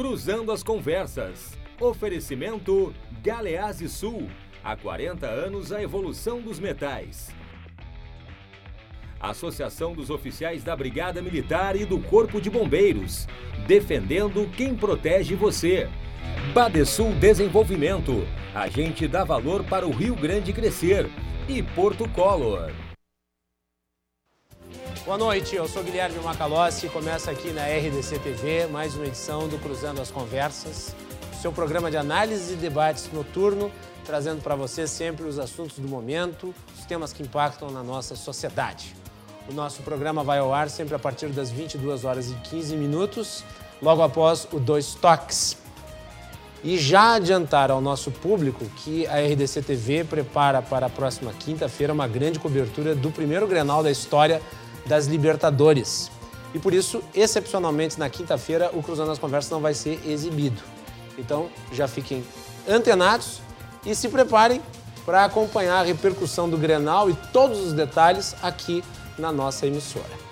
Cruzando as Conversas. Oferecimento Galeazzi Sul. Há 40 anos a evolução dos metais. Associação dos Oficiais da Brigada Militar e do Corpo de Bombeiros. Defendendo quem protege você. Badesul Desenvolvimento. A gente dá valor para o Rio Grande crescer. E Porto Color. Boa noite, eu sou Guilherme Macalossi e começa aqui na RDC TV mais uma edição do Cruzando as Conversas, seu programa de análise e debates noturno, trazendo para você sempre os assuntos do momento, os temas que impactam na nossa sociedade. O nosso programa vai ao ar sempre a partir das 22 horas e 15 minutos, logo após o Dois Toques. E já adiantar ao nosso público que a RDC TV prepara para a próxima quinta-feira uma grande cobertura do primeiro Grenal da história das Libertadores. E por isso, excepcionalmente, na quinta-feira, o Cruzando as Conversas não vai ser exibido. Então, já fiquem antenados e se preparem para acompanhar a repercussão do Grenal e todos os detalhes aqui na nossa emissora.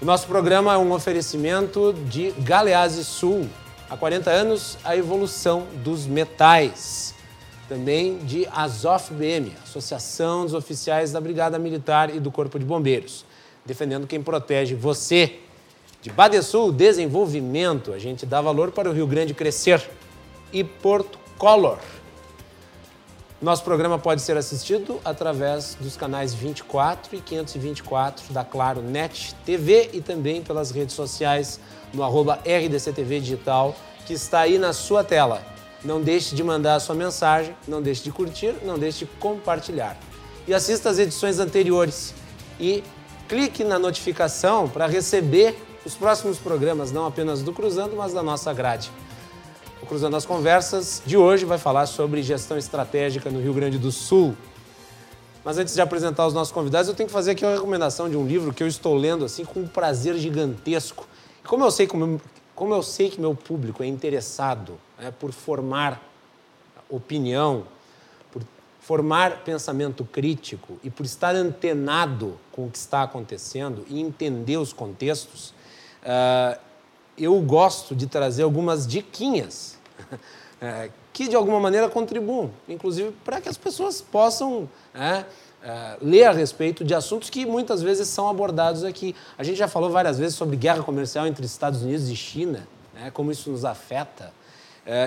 O nosso programa é um oferecimento de Galeazzi Sul. Há 40 anos, a evolução dos metais. Também de Azof BM, Associação dos Oficiais da Brigada Militar e do Corpo de Bombeiros defendendo quem protege você. De Badesul Desenvolvimento, a gente dá valor para o Rio Grande crescer. E Porto Color. Nosso programa pode ser assistido através dos canais 24 e 524 da Claro Net TV e também pelas redes sociais no arroba RDCTV Digital, que está aí na sua tela. Não deixe de mandar a sua mensagem, não deixe de curtir, não deixe de compartilhar. E assista às edições anteriores. E clique na notificação para receber os próximos programas, não apenas do Cruzando, mas da nossa grade. O Cruzando as Conversas de hoje vai falar sobre gestão estratégica no Rio Grande do Sul. Mas antes de apresentar os nossos convidados, eu tenho que fazer aqui uma recomendação de um livro que eu estou lendo assim com um prazer gigantesco. Como eu sei, como eu sei que meu público é interessado né, por formar opinião, formar pensamento crítico e por estar antenado com o que está acontecendo e entender os contextos, uh, eu gosto de trazer algumas diquinhas uh, que de alguma maneira contribuam, inclusive para que as pessoas possam uh, ler a respeito de assuntos que muitas vezes são abordados aqui. A gente já falou várias vezes sobre guerra comercial entre Estados Unidos e China, né, como isso nos afeta.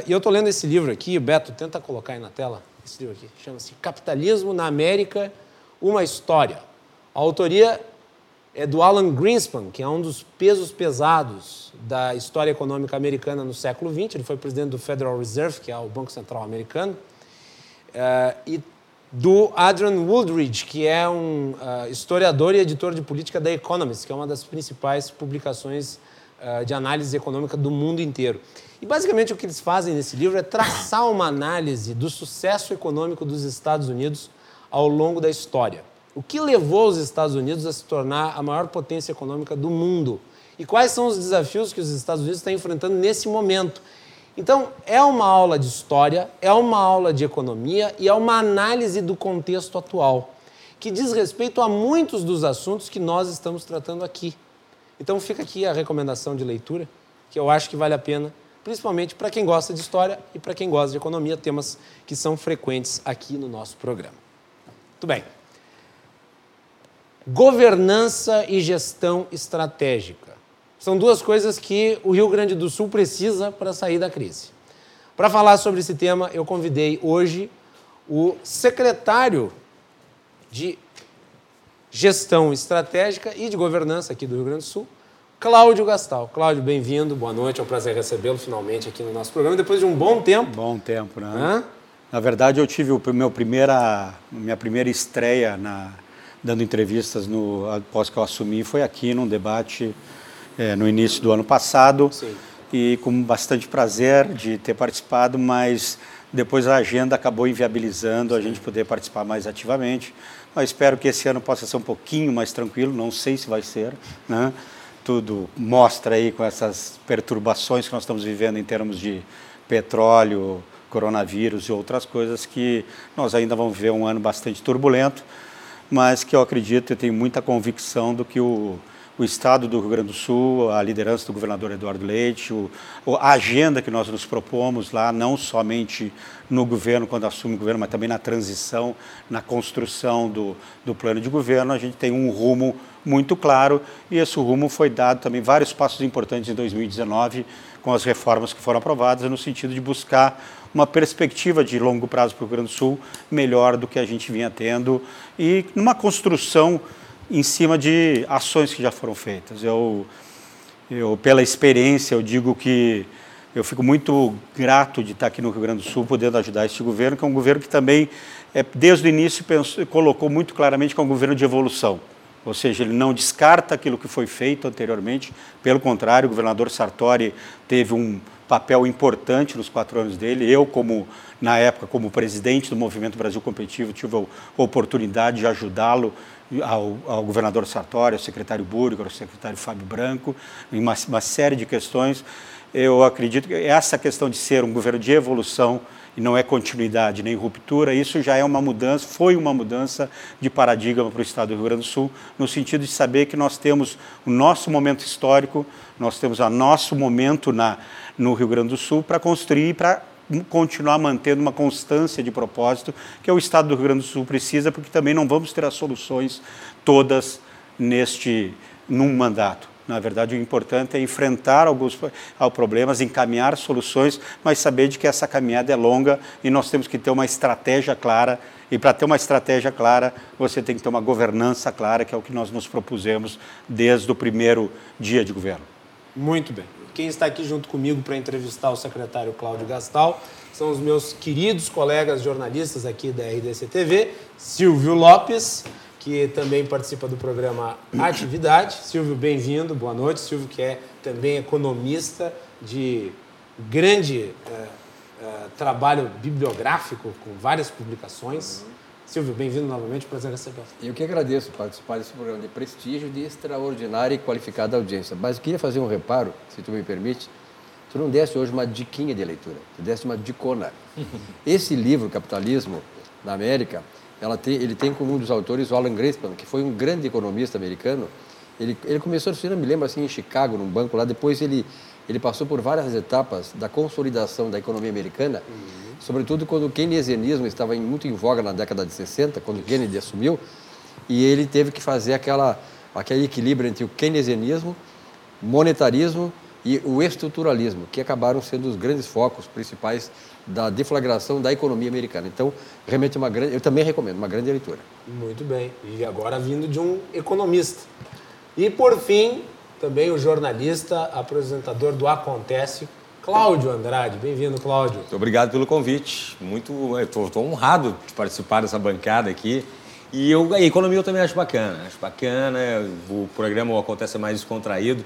e eu estou lendo esse livro aqui, Beto, tenta colocar aí na tela esse livro aqui, chama-se Capitalismo na América, uma história. A autoria é do Alan Greenspan, que é um dos pesos pesados da história econômica americana no século XX. Ele foi presidente do Federal Reserve, que é o Banco Central americano, uh, e do Adrian Wooldridge, que é um uh, historiador e editor de política da Economist, que é uma das principais publicações uh, de análise econômica do mundo inteiro. E basicamente o que eles fazem nesse livro é traçar uma análise do sucesso econômico dos Estados Unidos ao longo da história. O que levou os Estados Unidos a se tornar a maior potência econômica do mundo? E quais são os desafios que os Estados Unidos estão enfrentando nesse momento? Então, é uma aula de história, é uma aula de economia e é uma análise do contexto atual, que diz respeito a muitos dos assuntos que nós estamos tratando aqui. Então, fica aqui a recomendação de leitura, que eu acho que vale a pena principalmente para quem gosta de história e para quem gosta de economia, temas que são frequentes aqui no nosso programa. Muito bem. Governança e gestão estratégica. São duas coisas que o Rio Grande do Sul precisa para sair da crise. Para falar sobre esse tema, eu convidei hoje o secretário de Gestão Estratégica e de Governança aqui do Rio Grande do Sul, Cláudio Gastal. Cláudio, bem-vindo, boa noite, é um prazer recebê-lo finalmente aqui no nosso programa, depois de um bom tempo. Bom tempo, né? Hã? Na verdade, eu tive o meu primeira, minha primeira estreia na, dando entrevistas no, após que eu assumi, foi aqui num debate é, no início do ano passado. Sim. E com bastante prazer de ter participado, mas depois a agenda acabou inviabilizando Sim. a gente poder participar mais ativamente. Mas espero que esse ano possa ser um pouquinho mais tranquilo, não sei se vai ser, né? Tudo mostra aí com essas perturbações que nós estamos vivendo em termos de petróleo, coronavírus e outras coisas que nós ainda vamos ver um ano bastante turbulento, mas que eu acredito e tenho muita convicção do que o, o Estado do Rio Grande do Sul, a liderança do governador Eduardo Leite, o, a agenda que nós nos propomos lá, não somente no governo, quando assume o governo, mas também na transição, na construção do, do plano de governo, a gente tem um rumo muito claro e esse rumo foi dado também vários passos importantes em 2019 com as reformas que foram aprovadas no sentido de buscar uma perspectiva de longo prazo para o Rio Grande do Sul melhor do que a gente vinha tendo e numa construção em cima de ações que já foram feitas. Eu, eu pela experiência, eu digo que eu fico muito grato de estar aqui no Rio Grande do Sul, podendo ajudar este governo, que é um governo que também, é, desde o início, pensou, colocou muito claramente que é um governo de evolução. Ou seja, ele não descarta aquilo que foi feito anteriormente, pelo contrário, o governador Sartori teve um papel importante nos quatro anos dele. Eu, como na época, como presidente do Movimento Brasil Competitivo, tive a oportunidade de ajudá-lo ao, ao, governador Sartori, ao secretário Burgo, ao secretário Fábio Branco, em uma, uma série de questões. Eu acredito que essa questão de ser um governo de evolução e não é continuidade nem ruptura, isso já é uma mudança, foi uma mudança de paradigma para o Estado do Rio Grande do Sul, no sentido de saber que nós temos o nosso momento histórico, nós temos o nosso momento na, no Rio Grande do Sul para construir, para continuar mantendo uma constância de propósito que o Estado do Rio Grande do Sul precisa, porque também não vamos ter as soluções todas neste num mandato. Na verdade, o importante é enfrentar alguns problemas, encaminhar soluções, mas saber de que essa caminhada é longa e nós temos que ter uma estratégia clara. E para ter uma estratégia clara, você tem que ter uma governança clara, que é o que nós nos propusemos desde o primeiro dia de governo. Muito bem. Quem está aqui junto comigo para entrevistar o secretário Cláudio Gastal são os meus queridos colegas jornalistas aqui da RDC TV, Silvio Lopes, que também participa do programa Atividade. Silvio, bem-vindo, boa noite. Silvio, que é também economista de grande é, é, trabalho bibliográfico, com várias publicações. Silvio, bem-vindo novamente, prazer receber. Eu que agradeço participar desse programa de prestígio de extraordinária e qualificada audiência. Mas eu queria fazer um reparo, se tu me permite. Tu não desse hoje uma diquinha de leitura, tu desse uma dicona. Esse livro, Capitalismo na América, tem, ele tem como um dos autores o Alan Greenspan, que foi um grande economista americano. Ele, ele começou, se não me lembro, assim, em Chicago, num banco lá. Depois ele, ele passou por várias etapas da consolidação da economia americana. Uhum sobretudo quando o keynesianismo estava muito em voga na década de 60, quando Kennedy assumiu, e ele teve que fazer aquela, aquele equilíbrio entre o keynesianismo, monetarismo e o estruturalismo, que acabaram sendo os grandes focos principais da deflagração da economia americana. Então, realmente uma grande, eu também recomendo uma grande leitura. Muito bem. E agora vindo de um economista. E por fim, também o jornalista, apresentador do Acontece, Cláudio Andrade. Bem-vindo, Cláudio. Muito obrigado pelo convite. Muito, estou honrado de participar dessa bancada aqui. E eu, a economia eu também acho bacana. Acho bacana. O programa acontece mais descontraído,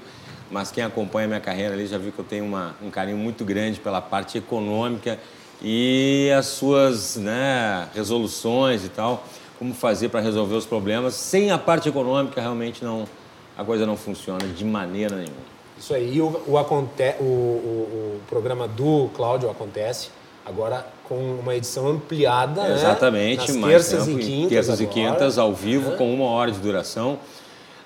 mas quem acompanha minha carreira ali já viu que eu tenho uma, um carinho muito grande pela parte econômica e as suas né, resoluções e tal, como fazer para resolver os problemas. Sem a parte econômica, realmente não, a coisa não funciona de maneira nenhuma. Isso aí. E o, o, aconte, o, o, o programa do Cláudio acontece agora com uma edição ampliada. Né? Exatamente, né? terças tempo, e quintas. Terças agora. e quintas, ao vivo, é. com uma hora de duração.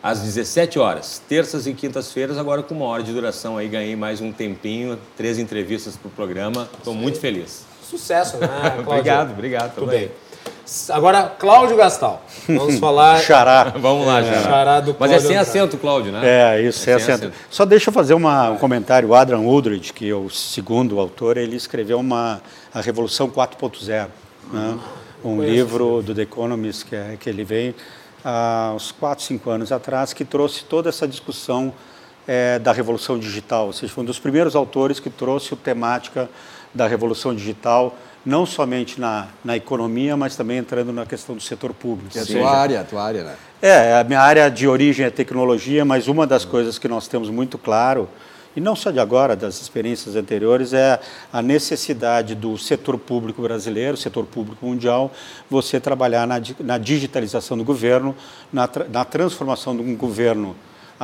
Às 17 horas, terças e quintas-feiras, agora com uma hora de duração. Aí ganhei mais um tempinho, três entrevistas para o programa. Estou muito feliz. Sucesso, né, obrigado, obrigado. Tudo bem. Agora, Cláudio Gastal. Vamos falar. Xará. Vamos lá, Xará. Xará do Mas é sem acento, Cláudio, né? É, isso, é sem, acento. acento. Só deixa eu fazer uma, um comentário. O Adrian Woodridge, que é o segundo autor, ele escreveu uma, A Revolução 4.0. Né? Um livro do The Economist, que, é, que ele veio há uns 4, 5 anos atrás, que trouxe toda essa discussão é, da revolução digital. Ou seja, foi um dos primeiros autores que trouxe a temática da revolução digital não somente na, na economia, mas também entrando na questão do setor público. Que é a tua área, a tua área, né? É, a minha área de origem é tecnologia, mas uma das coisas que nós temos muito claro, e não só de agora, das experiências anteriores, é a necessidade do setor público brasileiro, setor público mundial, você trabalhar na, na digitalização do governo, na, na transformação de um governo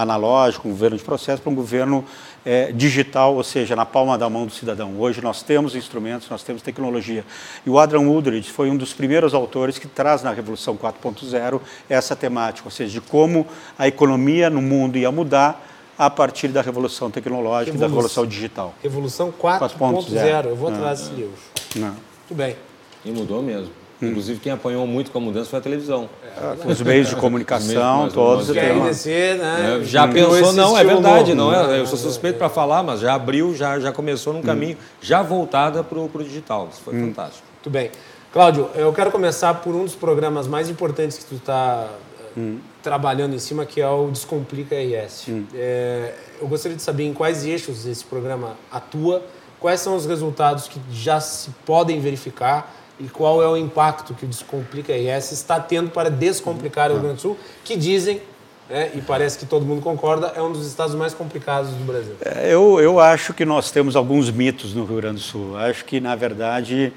analógico, um governo de processo, para um governo é, digital, ou seja, na palma da mão do cidadão. Hoje nós temos instrumentos, nós temos tecnologia. E o Adrian Woodridge foi um dos primeiros autores que traz na Revolução 4.0 essa temática, ou seja, de como a economia no mundo ia mudar a partir da revolução tecnológica e da revolução digital. Revolução 4.0. Eu vou atrás desse livro. Não. Muito bem. E mudou mesmo. Inclusive, quem apanhou muito com a mudança foi a televisão. É, os meios de comunicação, meios, todos. RDC, né? É, já pensou, não, é verdade, não é, eu sou suspeito para falar, mas já abriu, já, já começou num caminho já voltada para o digital. Isso foi hum. fantástico. Muito bem. Cláudio, eu quero começar por um dos programas mais importantes que tu está hum. trabalhando em cima, que é o Descomplica RS. Hum. É, eu gostaria de saber em quais eixos esse programa atua, quais são os resultados que já se podem verificar e qual é o impacto que o Descomplica RS está tendo para descomplicar o Rio Grande do Sul, que dizem, né, e parece que todo mundo concorda, é um dos estados mais complicados do Brasil. É, eu, eu acho que nós temos alguns mitos no Rio Grande do Sul. Acho que, na verdade,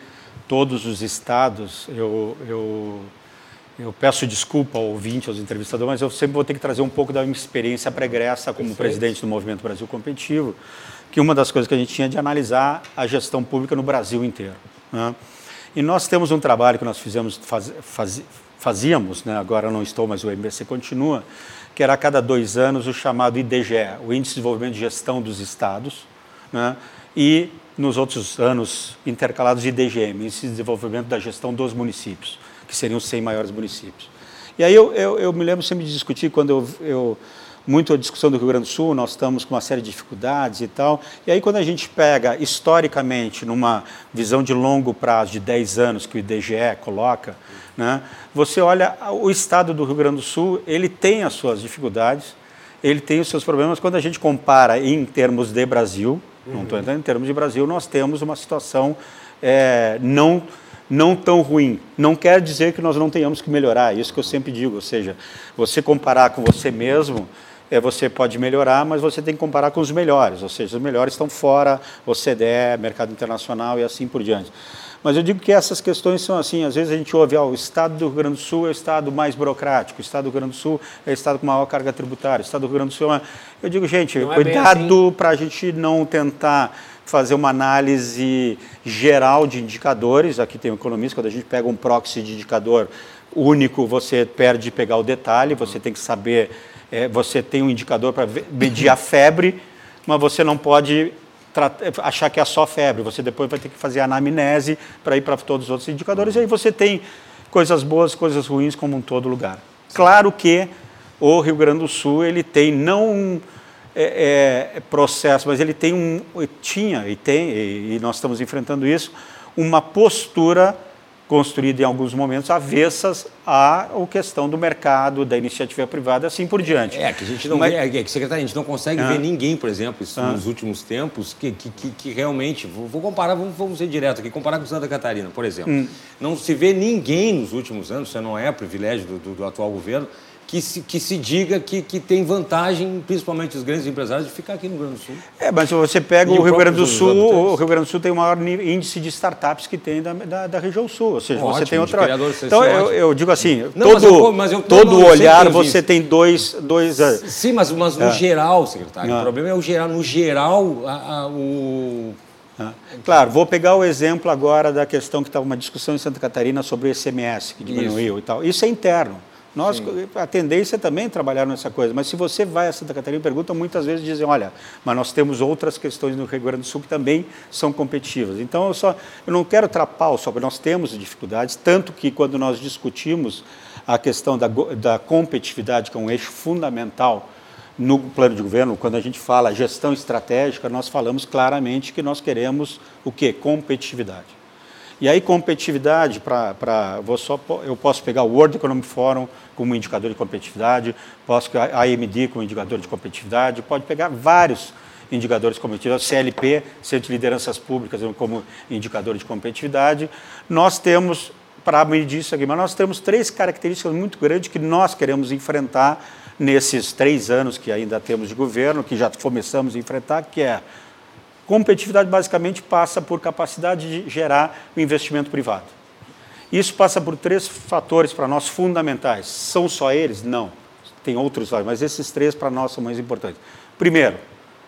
todos os estados, eu, eu, eu peço desculpa ao ouvinte, aos entrevistadores, mas eu sempre vou ter que trazer um pouco da minha experiência pregressa como Perfeito. presidente do Movimento Brasil Competitivo, que uma das coisas que a gente tinha de analisar a gestão pública no Brasil inteiro. Né? E nós temos um trabalho que nós fizemos, faz, faz, fazíamos, né, agora não estou, mas o MBC continua, que era a cada dois anos o chamado IDGE, o Índice de Desenvolvimento de Gestão dos Estados, né, e nos outros anos intercalados IDGM, Índice de Desenvolvimento da Gestão dos Municípios, que seriam os 100 maiores municípios. E aí eu, eu, eu me lembro sempre de discutir quando eu, eu muito a discussão do Rio Grande do Sul, nós estamos com uma série de dificuldades e tal. E aí, quando a gente pega historicamente, numa visão de longo prazo, de 10 anos, que o IDGE coloca, né, você olha o estado do Rio Grande do Sul, ele tem as suas dificuldades, ele tem os seus problemas. Quando a gente compara em termos de Brasil, uhum. não estou entrando em termos de Brasil, nós temos uma situação é, não não tão ruim. Não quer dizer que nós não tenhamos que melhorar, é isso que eu sempre digo. Ou seja, você comparar com você mesmo, é, você pode melhorar, mas você tem que comparar com os melhores, ou seja, os melhores estão fora, OCDE, mercado internacional e assim por diante. Mas eu digo que essas questões são assim, às vezes a gente ouve, ó, o estado do Rio Grande do Sul é o estado mais burocrático, o estado do Rio Grande do Sul é o estado com maior carga tributária, o estado do Rio Grande do Sul é... Eu digo, gente, não é cuidado é para a gente não tentar fazer uma análise geral de indicadores, aqui tem um economista, quando a gente pega um proxy de indicador único, você perde de pegar o detalhe, você tem que saber é, você tem um indicador para medir a febre, mas você não pode achar que é só febre. Você depois vai ter que fazer anamnese para ir para todos os outros indicadores. E aí você tem coisas boas, coisas ruins, como em todo lugar. Claro que o Rio Grande do Sul ele tem não um é, é, processo, mas ele tem um tinha e tem e, e nós estamos enfrentando isso uma postura construída em alguns momentos avessas à questão do mercado, da iniciativa privada, assim por diante. É, que a gente não Mas, vê, é, que, secretário, a gente não consegue ah, ver ninguém, por exemplo, isso, ah, nos últimos tempos, que, que, que, que realmente, vou, vou, comparar, vamos, vamos ser direto aqui, comparar com Santa Catarina, por exemplo. Hum. Não se vê ninguém nos últimos anos, isso não é privilégio do, do, do atual governo, que se, que se diga que, que tem vantagem, principalmente os grandes empresários, de ficar aqui no Rio Grande do Sul. É, mas se você pega o, o Rio Grande do Sul, o Rio Grande do Sul tem o maior índice de startups que tem da, da, da região sul. Ou seja, ótimo, você tem outra. Então, eu, eu, digo assim, não, todo, mas eu, mas eu, todo não, olhar você tem dois. dois eh, Sim, mas, mas no é. geral, secretário, o ah. problema é o geral. No geral, a, a, o. Claro, vou pegar o exemplo agora da questão que estava uma discussão em Santa Catarina sobre o ICMS, que diminuiu Isso. e tal. Isso é interno. Nós, Sim. a tendência é também trabalhar nessa coisa, mas se você vai a Santa Catarina e pergunta, muitas vezes dizem, olha, mas nós temos outras questões no Rio Grande do Sul que também são competitivas. Então, eu, só, eu não quero trapar só, nós temos dificuldades, tanto que quando nós discutimos a questão da, da competitividade, que é um eixo fundamental no plano de governo, quando a gente fala gestão estratégica, nós falamos claramente que nós queremos o quê? Competitividade. E aí, competitividade, para eu posso pegar o World Economic Forum como indicador de competitividade, posso a AMD como indicador de competitividade, pode pegar vários indicadores competitivos, CLP, Centro de Lideranças Públicas, como indicador de competitividade. Nós temos, para medir isso aqui, mas nós temos três características muito grandes que nós queremos enfrentar nesses três anos que ainda temos de governo, que já começamos a enfrentar, que é Competitividade basicamente passa por capacidade de gerar o investimento privado. Isso passa por três fatores para nós fundamentais. São só eles? Não. tem outros mas esses três para nós são mais importantes. Primeiro,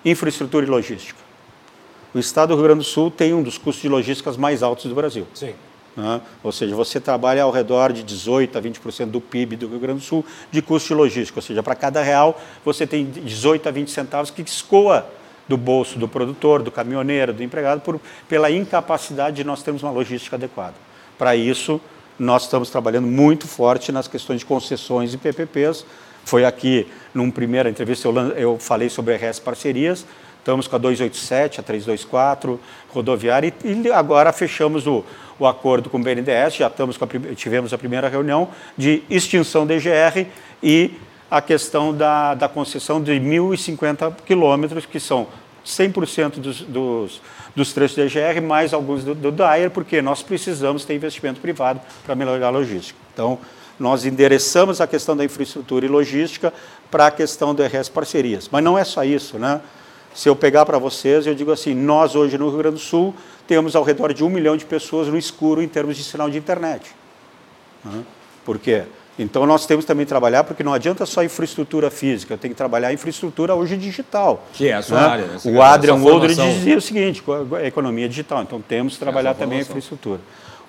infraestrutura e logística. O estado do Rio Grande do Sul tem um dos custos de logística mais altos do Brasil. Sim. Né? Ou seja, você trabalha ao redor de 18% a 20% do PIB do Rio Grande do Sul de custo de logística. Ou seja, para cada real você tem 18 a 20 centavos que escoa do bolso do produtor, do caminhoneiro, do empregado, por, pela incapacidade de nós termos uma logística adequada. Para isso, nós estamos trabalhando muito forte nas questões de concessões e PPPs. Foi aqui, numa primeira entrevista, eu, eu falei sobre RS Parcerias, estamos com a 287, a 324, rodoviária, e, e agora fechamos o, o acordo com o BNDES, já estamos a, tivemos a primeira reunião de extinção da EGR e a questão da, da concessão de 1.050 quilômetros, que são 100% dos, dos, dos trechos da EGR, mais alguns do, do DAIR, porque nós precisamos ter investimento privado para melhorar a logística. Então, nós endereçamos a questão da infraestrutura e logística para a questão do RS Parcerias. Mas não é só isso, né? Se eu pegar para vocês, eu digo assim, nós hoje no Rio Grande do Sul temos ao redor de um milhão de pessoas no escuro em termos de sinal de internet. Por quê? Então nós temos também que trabalhar, porque não adianta só infraestrutura física, tem que trabalhar a infraestrutura hoje digital. Que é a sua né? área. Né? O Adrian Woldridge dizia o seguinte, a economia digital, então temos que trabalhar também a infraestrutura.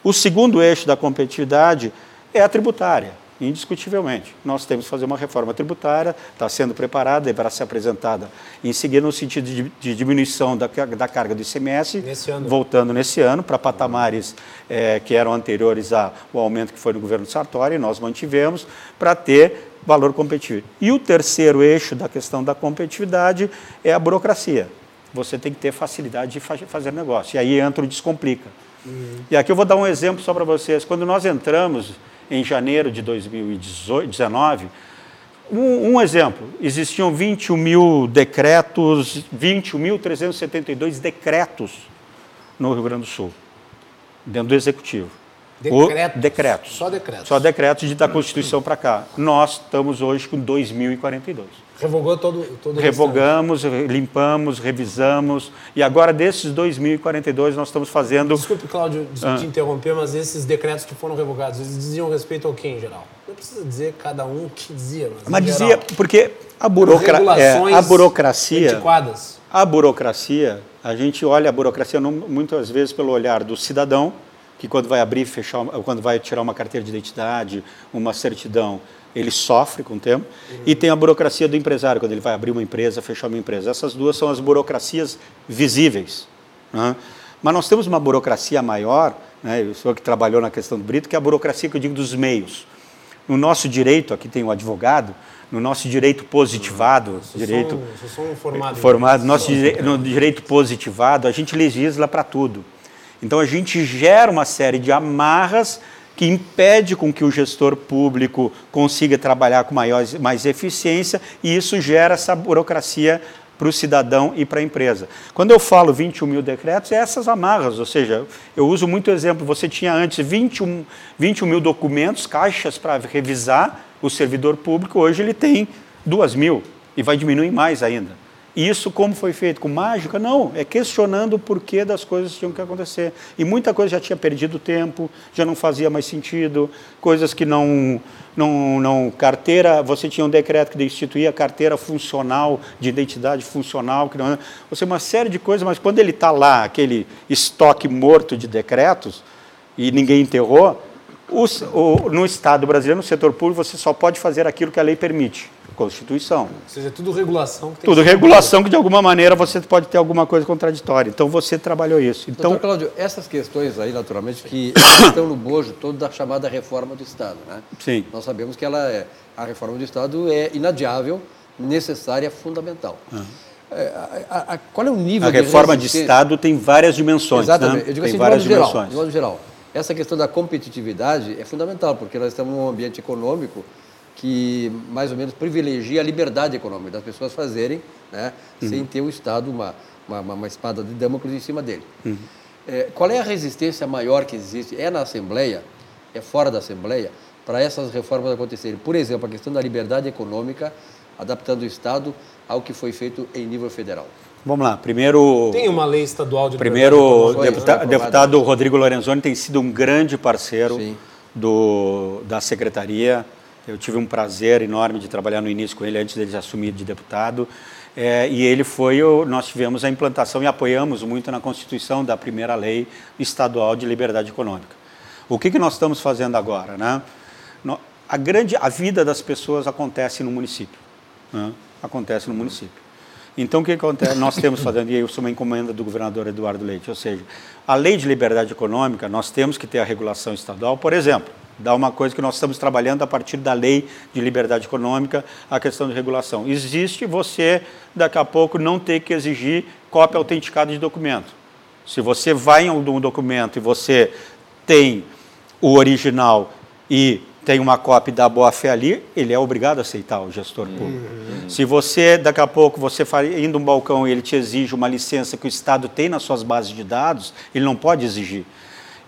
O segundo eixo da competitividade é a tributária indiscutivelmente. Nós temos que fazer uma reforma tributária, está sendo preparada, deverá ser apresentada em seguida no sentido de, de diminuição da, da, carga do ICMS, nesse voltando nesse ano para patamares é, que eram anteriores ao aumento que foi no governo Sartori, nós mantivemos, para ter valor competitivo. E o terceiro eixo da questão da competitividade é a burocracia. Você tem que ter facilidade de fazer negócio. E aí entra o descomplica. Uhum. E aqui eu vou dar um exemplo só para vocês. Quando nós entramos em janeiro de 2019. Um, um exemplo, existiam 21 mil decretos, 21.372 decretos no Rio Grande do Sul, dentro do Executivo. Decretos? O, decretos. Só decretos. Só decretos de, da Constituição para cá. Nós estamos hoje com 2.042. Revogou todo, todo Revogamos, limpamos, revisamos. E agora, desses 2.042, nós estamos fazendo. Desculpe, Cláudio, desculpe ah. te interromper, mas esses decretos que foram revogados, eles diziam respeito ao que em geral? Não precisa dizer cada um o que dizia, mas. Mas dizia, geral, porque a, burocra... é, a burocracia. Antiquadas. A burocracia, a gente olha a burocracia muitas vezes pelo olhar do cidadão, que quando vai abrir, fechar, quando vai tirar uma carteira de identidade, uma certidão, ele sofre com o tempo, uhum. e tem a burocracia do empresário, quando ele vai abrir uma empresa, fechar uma empresa. Essas duas são as burocracias visíveis. Né? Mas nós temos uma burocracia maior, né? o senhor que trabalhou na questão do Brito, que é a burocracia que eu digo dos meios. No nosso direito, aqui tem o advogado, no nosso direito positivado, uhum. direito sou, sou um formado, formado nosso dire, no direito positivado, a gente legisla para tudo. Então a gente gera uma série de amarras que impede com que o gestor público consiga trabalhar com maior, mais eficiência e isso gera essa burocracia para o cidadão e para a empresa. Quando eu falo 21 mil decretos, é essas amarras, ou seja, eu uso muito exemplo, você tinha antes 21, 21 mil documentos, caixas para revisar o servidor público, hoje ele tem 2 mil e vai diminuir mais ainda. Isso como foi feito? Com mágica? Não, é questionando o porquê das coisas que tinham que acontecer. E muita coisa já tinha perdido tempo, já não fazia mais sentido, coisas que não, não, não carteira, você tinha um decreto que instituía carteira funcional, de identidade funcional, que não, você uma série de coisas, mas quando ele está lá, aquele estoque morto de decretos, e ninguém enterrou, os, o, no Estado brasileiro, no setor público, você só pode fazer aquilo que a lei permite. Constituição. Ou seja, tudo regulação. Que tudo que regulação que de alguma maneira você pode ter alguma coisa contraditória. Então você trabalhou isso. Então, Doutor Cláudio, essas questões aí, naturalmente, que estão no bojo todo da chamada reforma do Estado. Né? Sim. Nós sabemos que ela é, a reforma do Estado é inadiável, necessária, fundamental. Ah. É, a, a, qual é o nível a de reforma de Estado tem várias dimensões. Né? Exatamente. Né? Eu digo tem assim, várias de dimensões. Geral, de modo geral. Essa questão da competitividade é fundamental, porque nós estamos num ambiente econômico que mais ou menos privilegia a liberdade econômica das pessoas fazerem, né, uhum. sem ter o Estado uma, uma, uma, espada de Damocles em cima dele. Uhum. É, qual é a resistência maior que existe? É na Assembleia? É fora da Assembleia? Para essas reformas acontecerem? Por exemplo, a questão da liberdade econômica, adaptando o Estado ao que foi feito em nível federal. Vamos lá, primeiro... Tem uma lei estadual de... Primeiro, o deputa, deputado Rodrigo Lorenzoni tem sido um grande parceiro do, da Secretaria Eu tive um prazer enorme de trabalhar no início com ele antes dele assumir de deputado. É, e ele foi, o, nós tivemos a implantação e apoiamos muito na Constituição da primeira lei estadual de liberdade econômica. O que, que nós estamos fazendo agora? Né? A, grande, a vida das pessoas acontece no município. Né? Acontece no município. Então, o que acontece? Nós temos fazendo, e eu sou uma encomenda do governador Eduardo Leite, ou seja, a lei de liberdade econômica, nós temos que ter a regulação estadual, por exemplo, dá uma coisa que nós estamos trabalhando a partir da lei de liberdade econômica, a questão de regulação. Existe você, daqui a pouco, não ter que exigir cópia autenticada de documento. Se você vai em um documento e você tem o original e tem uma cópia da boa-fé ali, ele é obrigado a aceitar o gestor público. Uhum. Se você, daqui a pouco, você indo um balcão e ele te exige uma licença que o Estado tem nas suas bases de dados, ele não pode exigir.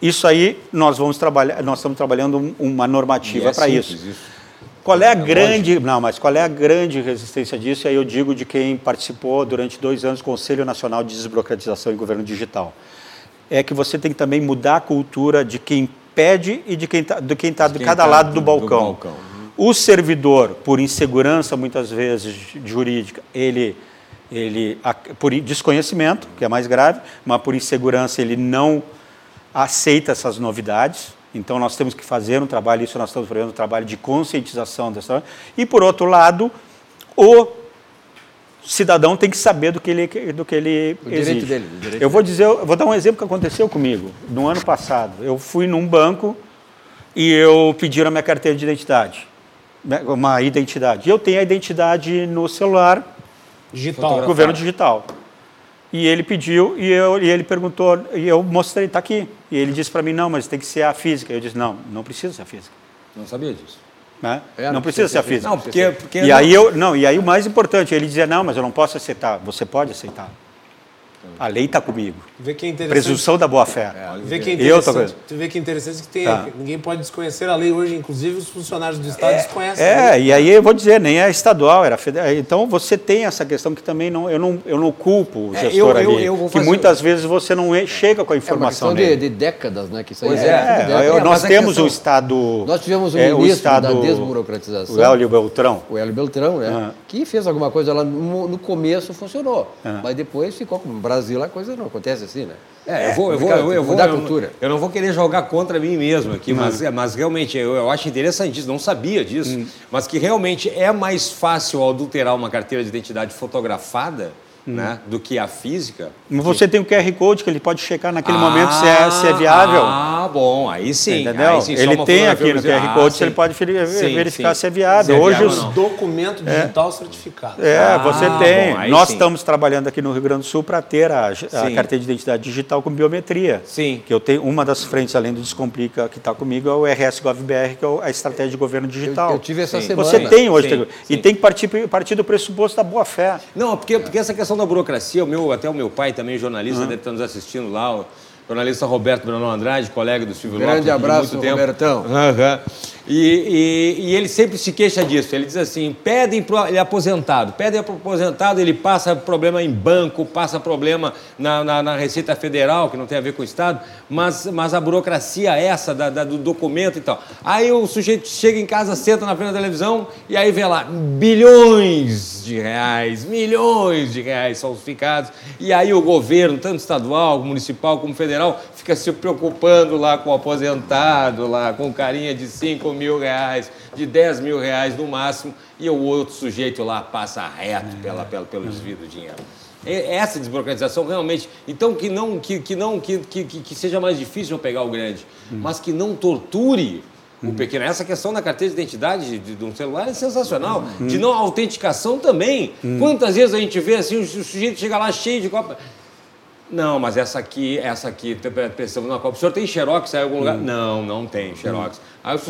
Isso aí nós vamos trabalhar, nós estamos trabalhando uma normativa é para isso. isso. Qual é a é grande, lógico. não, mas qual é a grande resistência disso? E aí eu digo de quem participou durante dois anos do Conselho Nacional de Desburocratização e Governo Digital. É que você tem que também mudar a cultura de quem pede e de quem está de quem tá de cada tá lado do, do balcão. balcão. O servidor, por insegurança muitas vezes jurídica, ele ele por desconhecimento, que é mais grave, mas por insegurança ele não aceita essas novidades. Então nós temos que fazer um trabalho, isso nós estamos fazendo um trabalho de conscientização dessa. E por outro lado, o cidadão tem que saber do que ele do que ele o exige. Direito dele, o direito eu vou dizer, eu vou dar um exemplo que aconteceu comigo no ano passado. Eu fui num banco e eu pedi a minha carteira de identidade, né, uma identidade. E eu tenho a identidade no celular digital, governo digital. E ele pediu e, eu, e ele perguntou, e eu mostrei, está aqui. E ele disse para mim, não, mas tem que ser a física. Eu disse, não, não precisa ser a física. Não sabia disso. Né? É, não, não, precisa, ser a física. Não, porque, porque e não... aí eu, não, e aí o mais importante, ele dizia, não, mas eu não posso aceitar. Você pode aceitar. A lei está comigo. Vê que é Presunção da boa-fé. É, vê que é interessante. Tu vê que é interessante que tem, tá. ninguém pode desconhecer a lei hoje, inclusive os funcionários do Estado é, desconhecem. É, e aí eu vou dizer, nem é estadual, era federal. Então você tem essa questão que também não, eu não, eu não culpo o é, gestor é, eu, ali, eu, eu que muitas vezes você não chega com a informação. É uma questão de, de, décadas, né? Que isso pois é. é nós temos questão, o Estado. Nós tivemos o ministro o estado, da desburocratização. O Hélio Beltrão. O Hélio Beltrão, né? Ah. Que fez alguma coisa lá no, no começo funcionou, ah. mas depois ficou como no Brasil a coisa não acontece assim, né? É, eu vou, eu vou, eu, eu vou dar cultura. Eu não vou querer jogar contra mim mesmo aqui, mas, é, mas realmente eu, eu acho interessante isso, não sabia disso, hum. mas que realmente é mais fácil adulterar uma carteira de identidade fotografada hum. Né, do que a física. Mas você que... tem o QR Code que ele pode checar naquele ah, momento se é, se é viável. Ah, bom, aí sim. Entendeu? Aí sim, ele tem aqui no QR Code, ah, ele pode verificar sim, se é viável. Se é Hoje os documento digital é. certificado. É, ah, você tem. Bom, Nós sim. estamos trabalhando aqui no Rio Grande do Sul para ter a, a carteira de identidade digital com biometria. Sim. Que eu tenho uma das frentes além do Descomplica que está comigo é o RS GovBR, que é a estratégia de governo digital. Eu, eu tive essa semana. Você tem hoje e tem que partir, partir do pressuposto da boa fé. Não, porque, porque essa questão da burocracia, o meu até o meu pai também, jornalista, uhum. deve estar nos assistindo lá, o jornalista Roberto Brunão Andrade, colega do Silvio Grande Lopes. Grande abraço, muito tempo. Robertão. Uhum. E, e, e, ele sempre se queixa disso. Ele diz assim: pedem para ele é aposentado, pedem para aposentado, ele passa problema em banco, passa problema na, na, na, Receita Federal, que não tem a ver com o Estado, mas, mas a burocracia é essa da, da, do documento e tal. Aí o sujeito chega em casa, senta na frente da televisão e aí vê lá bilhões de reais, milhões de reais falsificados. E aí o governo, tanto estadual, municipal como federal, fica se preocupando lá com o aposentado, lá com carinha de 5 mil reais, de 10 mil reais no máximo, e o outro sujeito lá passa reto pela, pela, pelo desvio do dinheiro. Essa desburocratização realmente. Então, que não que, que não que, que, que seja mais difícil pegar o grande, hum. mas que não torture o pequeno. Essa questão da carteira de identidade de, de um celular é sensacional. Hum. De não autenticação também. Hum. Quantas vezes a gente vê assim, o sujeito chega lá cheio de copa. Não, mas essa aqui, essa aqui, pensamos na copa. O senhor tem xerox em algum lugar? Hum. Não, não tem xerox. Aí o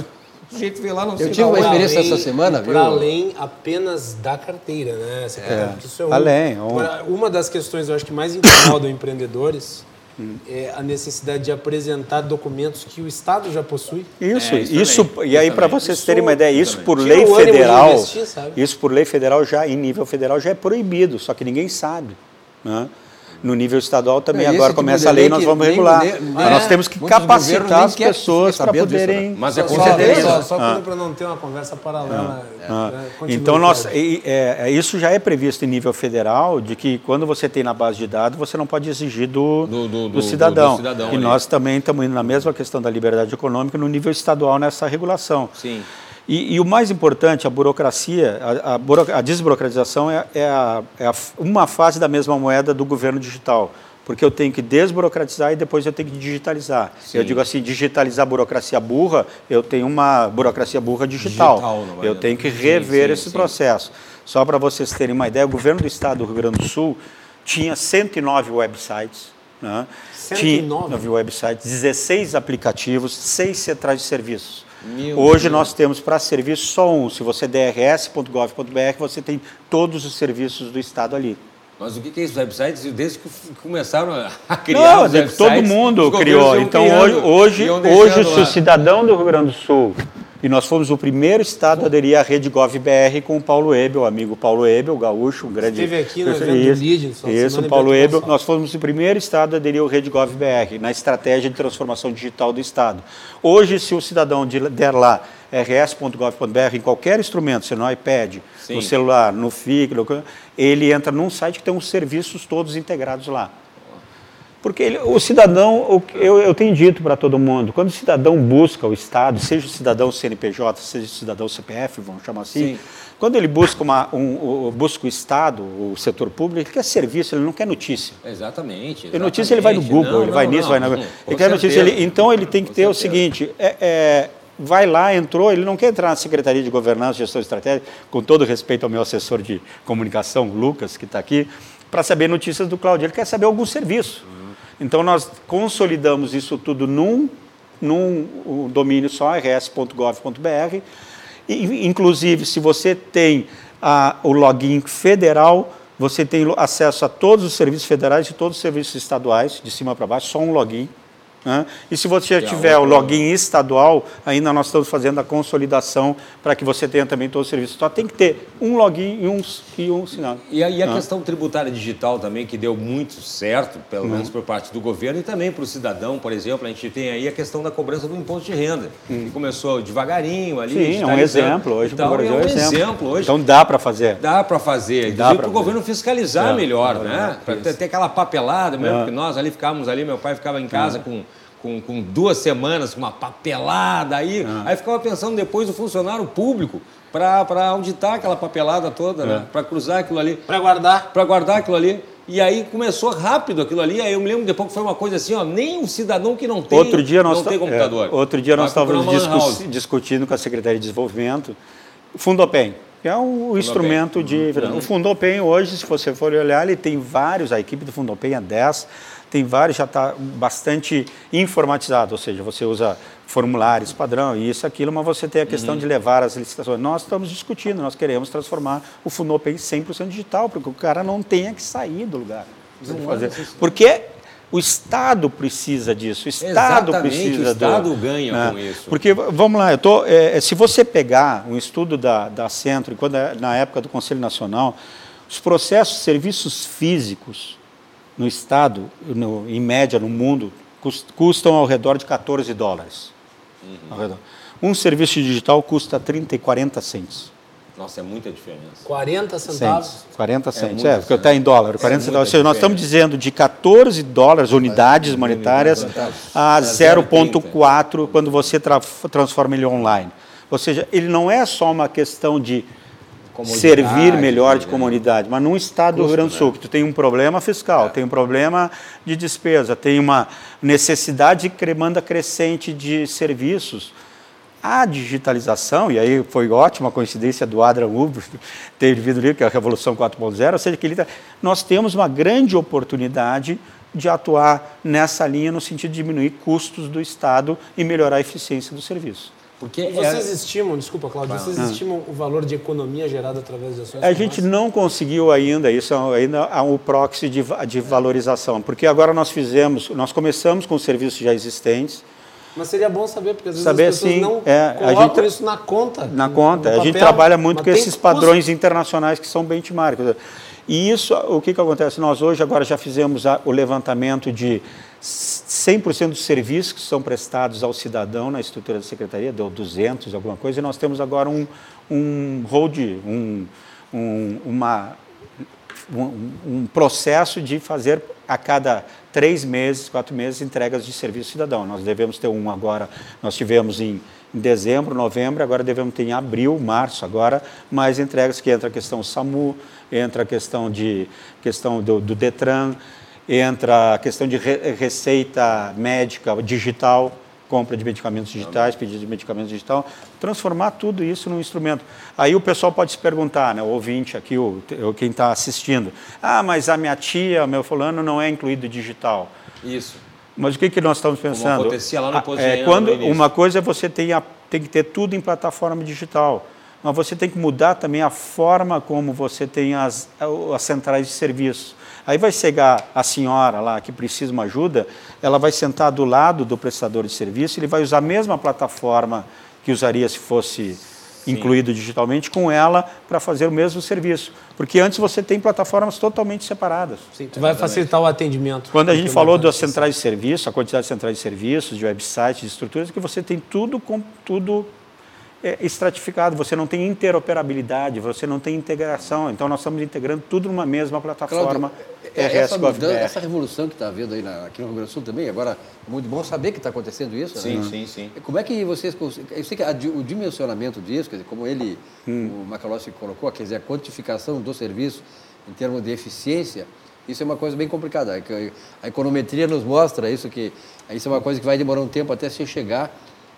o jeito veio lá, não sei Eu tive uma experiência além, essa semana, viu? Para além apenas da carteira, né? É. Isso é um, além. Um... Uma das questões, eu acho que mais incomodam empreendedores hum. é a necessidade de apresentar documentos que o Estado já possui. Isso, é, isso, isso e aí para vocês isso, terem uma ideia, isso por lei federal, investir, isso por lei federal já em nível federal já é proibido, só que ninguém sabe, né? No nível estadual também. É, Agora tipo começa a lei nós vamos nem- regular. nem- Mas é, nós temos que capacitar nem as pessoas para disso, né? poderem. Mas é com só, certeza. só, só Ah. para não ter uma conversa paralela. Ah, né? Continue, Então, nós, e- é, é, isso já é previsto em nível federal, de que quando você tem na base de dados, você não pode exigir do, Do- do- do do- cidadão. do cidadão e ali. nós também estamos indo na mesma questão da liberdade econômica no nível estadual nessa regulação. Sim. E, e o mais importante, a burocracia, a, a a desburocratização é, é a- é uma fase da mesma moeda do governo digital. Porque eu tenho que desburocratizar e depois eu tenho que digitalizar. Eu digo assim, digitalizar a burocracia burra, eu tenho uma burocracia burra digital. Digital, eu tenho que Sim, rever sim, esse sim. processo. Só para vocês terem uma ideia, o governo do estado do Rio Grande do Sul tinha 109 websites. Né? 109? Tinha websites, 16 aplicativos, 6 centrais de serviços. Meu Hoje Deus. nós temos para serviço só um. Se você der rs.gov.br, você tem todos os serviços do Estado ali. Mas o que que é isso? Websites, desde que começaram a- a criar Não, os websites, todo mundo criou. Então criando, hoje, hoje, hoje se o cidadão do Rio Grande do Sul, e nós fomos o primeiro estado a aderir à rede GovBR com o Paulo Ebel, o amigo Paulo Ebel, gaúcho, um grande... Esteve aqui no evento do isso, o Paulo Ebel. Nós fomos o primeiro estado a aderir à rede GovBR, na estratégia de transformação digital do estado. Hoje, se o cidadão de- der lá rs.gov.br em qualquer instrumento, seja no iPad, Sim. no celular, no FIC, ele entra num site que tem os serviços todos integrados lá. Porque ele- o cidadão, o eu, eu tenho dito para todo mundo, quando o cidadão busca o Estado, seja o cidadão CNPJ, seja o cidadão CPF, vamos chamar assim, Sim. quando ele busca, uma, um, o- busca o Estado, o setor público, ele quer serviço, ele não quer notícia. Exatamente. E notícia ele vai no exatamente. Google, Não, ele vai não, nisso, não, vai na. Ele quer notícia, certeza. ele- então ele tem que Com ter o certeza. seguinte: é- é, vai lá, entrou, ele não quer entrar na Secretaria de Governança e Gestão Estratégica, com todo respeito ao meu assessor de comunicação, Lucas, que está aqui, para saber notícias do Cláudio. Ele quer saber algum serviço. Então nós consolidamos isso tudo num, num um domínio só, rs.gov.br. Inclusive, se você tem a- o login federal, você tem acesso a todos os serviços federais e todos os serviços estaduais, de cima para baixo, só um login. Né? E se você já Que é tiver o login estadual, ainda nós estamos fazendo a consolidação para que você tenha também todos os serviços. Só tem que ter um login e um, e um sinal. E a, e a Ah. questão tributária digital também, que deu muito certo, pelo Uhum. menos por parte do governo, e também para o cidadão, por exemplo, a gente tem aí a questão da cobrança do imposto de renda, que começou devagarinho ali. Sim, é um exemplo. Hoje então, o Brasil é um é exemplo. exemplo. Hoje Então dá para fazer. dá para fazer, Dá para o governo fiscalizar É. melhor, né? Para ter, ter aquela papelada mesmo, É. porque nós ali ficávamos ali, meu pai ficava em casa com, com, com duas semanas, com uma papelada aí, É. aí ficava pensando depois o funcionário público para auditar aquela papelada toda, É. né? Para cruzar aquilo ali Para guardar. para guardar aquilo ali. E aí começou rápido aquilo ali. Aí eu me lembro depois que foi uma coisa assim, ó, nem o cidadão que não tem, Outro dia nós não tem ta- computador. é, outro dia nós estávamos discu- discutindo com a Secretaria de Desenvolvimento o Fundopem, que é um instrumento de. Uhum. O Fundopem hoje, se você for olhar, ele tem vários, a equipe do Fundopem é 10, tem vários, já está bastante informatizado, ou seja, você usa formulários padrão, isso, aquilo, mas você tem a questão Uhum. de levar as licitações. Nós estamos discutindo, nós queremos transformar o Fundopem 100% digital, porque o cara não tenha que sair do lugar. Fazer. é necessário. Porque o Estado precisa disso, o Estado Exatamente, precisa o Estado do, ganha né? com isso. Porque, vamos lá, eu tô, é, se você pegar um estudo da, da Centro, quando, é- na época do Conselho Nacional, os processos, serviços físicos no Estado, no- em média no mundo, cus- custam ao redor de 14 dólares. Uhum. Ao redor. Um serviço digital custa 30 e 40 cents. Nossa, é muita diferença. 40 centavos. Cents, 40 cents, muito é, porque está em dólar, 40 muita centavos. Ou seja, nós estamos dizendo de 14 dólares, unidades monetárias, a 0,4 quando você tra- transforma ele online. Ou seja, ele não é só uma questão de servir melhor de né? comunidade, mas num estado do Rio Grande do Sul, que tu tem um problema fiscal, tem um problema de despesa, tem uma necessidade de demanda crescente de serviços. A digitalização, e aí foi ótima a coincidência do Adrian Huber ter vindo ali, que é a Revolução 4.0, ou seja, que ele tá- nós temos uma grande oportunidade de atuar nessa linha no sentido de diminuir custos do Estado e melhorar a eficiência do serviço. Porque E vocês é, estimam, desculpa, Cláudio, vocês estimam o valor de economia gerada através de ações A gente não conseguiu ainda, isso é ainda há um proxy de, de valorização, porque agora nós fizemos, nós começamos com serviços já existentes, Mas seria bom saber, porque às vezes Saber, as pessoas sim, não é, a colocam gente- isso na conta. na no- conta. no a gente papel, trabalha muito com esses custo. padrões internacionais que são benchmarks. E isso, o que, que acontece? Nós hoje agora já fizemos a, o levantamento de 100% dos serviços que são prestados ao cidadão na estrutura da secretaria, deu 200, alguma coisa, e nós temos agora um, um hold, um, um, uma, um, um processo de fazer a cada três meses, quatro meses, entregas de serviço cidadão. Nós devemos ter um agora, nós tivemos em, em dezembro, novembro, agora devemos ter em abril, março agora, mais entregas que entra a questão SAMU, entra a questão, de, questão do, do Detran, entra a questão de re, receita médica digital, compra de medicamentos digitais, pedido de medicamentos digital, transformar tudo isso num instrumento. Aí o pessoal pode se perguntar, né, o ouvinte aqui, o, quem está assistindo, ah, mas a minha tia, meu fulano não é incluído digital. Isso. Mas o que, que nós estamos pensando? Como acontecia lá no ah, é, quando Uma coisa é você tem, a, tem que ter tudo em plataforma digital, mas você tem que mudar também a forma como você tem as, as centrais de serviço. Aí vai chegar a senhora lá que precisa uma ajuda, ela vai sentar do lado do prestador de serviço, ele vai usar a mesma plataforma que usaria se fosse Sim. incluído digitalmente com ela para fazer o mesmo serviço. Porque antes você tem plataformas totalmente separadas. Sim, tu vai facilitar o atendimento. Quando a gente falou das centrais de serviço, a quantidade de centrais de serviços, de websites, de estruturas, que você tem tudo com tudo é, estratificado, você não tem interoperabilidade, você não tem integração. Então, nós estamos integrando tudo numa mesma plataforma. Cláudio, é, é essa, mudança, essa revolução que está havendo aí na, aqui no Rio Grande do Sul também, agora é muito bom saber que está acontecendo isso. Sim, né? sim, sim. Como é que vocês. Eu sei que a, o dimensionamento disso, quer dizer, como ele, hum. o Macalossi colocou, quer dizer, a quantificação do serviço em termos de eficiência, isso é uma coisa bem complicada. A econometria nos mostra isso, que isso é uma coisa que vai demorar um tempo até se chegar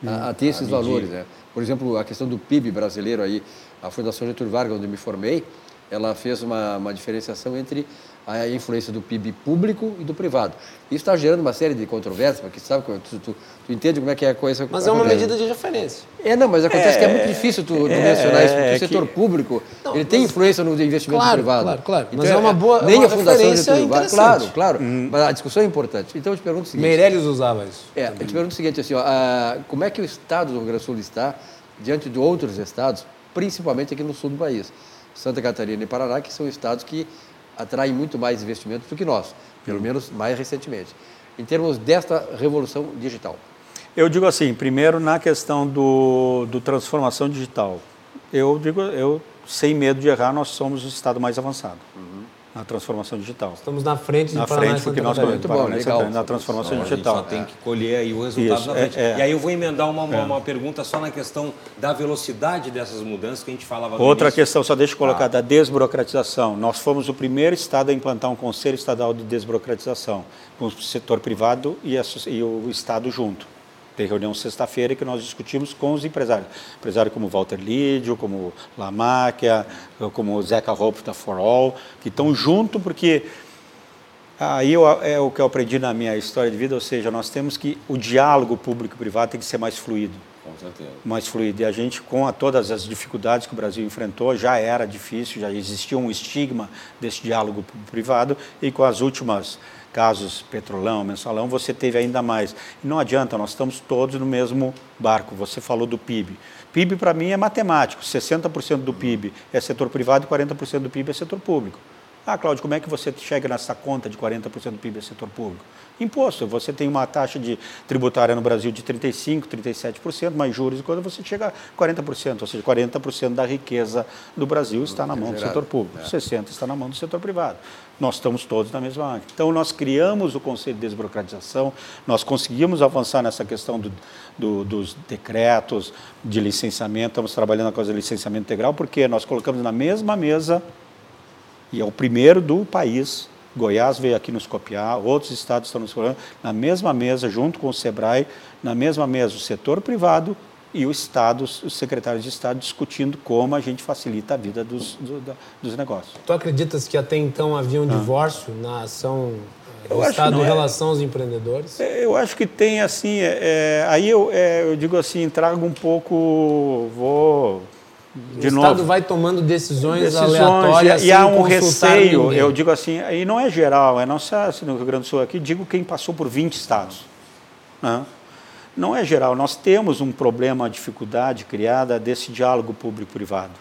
a, a ter esses valores. Né? Por exemplo, a questão do PIB brasileiro aí, a Fundação Getúlio Vargas, onde me formei, ela fez uma, uma diferenciação entre a influência do PIB público e do privado. Isso está gerando uma série de controvérsias, porque sabe, tu, tu, tu, entende como é que é a coisa. Mas é uma medida de referência. É, não, mas acontece é, que é muito difícil tu, é, mencionar isso, porque é, o setor que... público não, ele tem influência no investimento claro, privado. Claro, claro. Então, mas é uma boa nem uma a Fundação Getúlio Vargas. Claro, claro. Hum. Mas a discussão é importante. Então eu te pergunto o seguinte. Meirelles usava isso. É, eu te pergunto o seguinte, assim, ó, a, como é que o Estado do Rio Grande do Sul está diante de outros estados, principalmente aqui no sul do país. Santa Catarina e Paraná, que são estados que atraem muito mais investimentos do que nós, pelo menos mais recentemente, em termos desta revolução digital. Eu digo assim, primeiro na questão do, do transformação digital. Eu digo, eu sem medo de errar, nós somos o estado mais avançado. Uhum na transformação digital. Estamos na frente de Na frente, porque nós muito bom, legal. na transformação Não, digital. A gente só tem que colher aí o resultado Isso, frente. É, é. E aí eu vou emendar uma, uma, é. uma, pergunta só na questão da velocidade dessas mudanças que a gente falava Outra início. questão, só deixa eu colocar, ah. da desburocratização. Nós fomos o primeiro estado a implantar um conselho estadual de desburocratização, com o setor privado e, a, e o estado junto tem reunião sexta-feira que nós discutimos com os empresários. Empresários como Walter Lídio, como Lamáquia, como Zeca Hope da For All, que estão junto porque aí eu, é o que eu aprendi na minha história de vida, ou seja, nós temos que o diálogo público-privado tem que ser mais fluido. Com certeza. Mais fluido. E a gente, com a, todas as dificuldades que o Brasil enfrentou, já era difícil, já existia um estigma desse diálogo privado e com as últimas casos Petrolão, Mensalão, você teve ainda mais. E não adianta, nós estamos todos no mesmo barco. Você falou do PIB. PIB para mim é matemático, 60% do PIB é setor privado e 40% do PIB é setor público. Ah, Cláudio, como é que você chega nessa conta de 40% do PIB é setor público? Imposto. Você tem uma taxa de tributária no Brasil de 35%, 37%, mais juros e coisa, você chega a 40%, ou seja, 40% da riqueza do Brasil está na mão do setor público, 60% está na mão do setor privado. Nós estamos todos na mesma área. Então, nós criamos o Conselho de Desburocratização, nós conseguimos avançar nessa questão do, do, dos decretos de licenciamento, estamos trabalhando com a licenciamento integral, porque nós colocamos na mesma mesa, e é o primeiro do país, Goiás veio aqui nos copiar, outros estados estão nos copiando, na mesma mesa, junto com o SEBRAE, na mesma mesa o setor privado e o Estado, os secretários de Estado discutindo como a gente facilita a vida dos, do, dos negócios. Tu acreditas que até então havia um ah. divórcio na ação do eu Estado em é. relação aos empreendedores? É, eu acho que tem assim, é, é, aí eu, é, eu digo assim, trago um pouco, vou de o novo. Estado vai tomando decisões, decisões aleatórias e, e há um receio, ninguém. eu digo assim, e não é geral, é só assim, no Rio Grande do Sul aqui, digo quem passou por 20 estados. Né? Não é geral, nós temos um problema, uma dificuldade criada desse diálogo público-privado.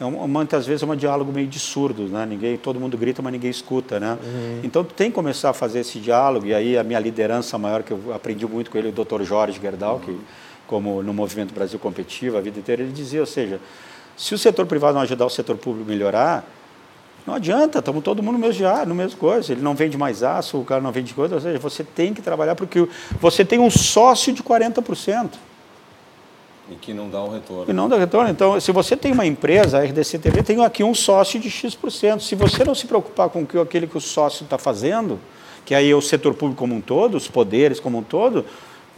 é um, muitas vezes é um diálogo meio de surdos, né? Ninguém, todo mundo grita, mas ninguém escuta, né? Uhum. Então tu tem que começar a fazer esse diálogo e aí a minha liderança maior que eu aprendi muito com ele, o Dr. Jorge Gerdau, uhum. que como no Movimento Brasil Competitivo a vida inteira ele dizia, ou seja, se o setor privado não ajudar o setor público a melhorar, não adianta, estamos todo mundo no mesmo diário, no mesmo coisa. Ele não vende mais aço, o cara não vende coisa, ou seja, você tem que trabalhar porque você tem um sócio de 40%. E que não dá um retorno. E não dá retorno. Então, se você tem uma empresa, a RDC TV tem aqui um sócio de X%. Se você não se preocupar com aquele que o sócio está fazendo, que aí é o setor público como um todo, os poderes como um todo,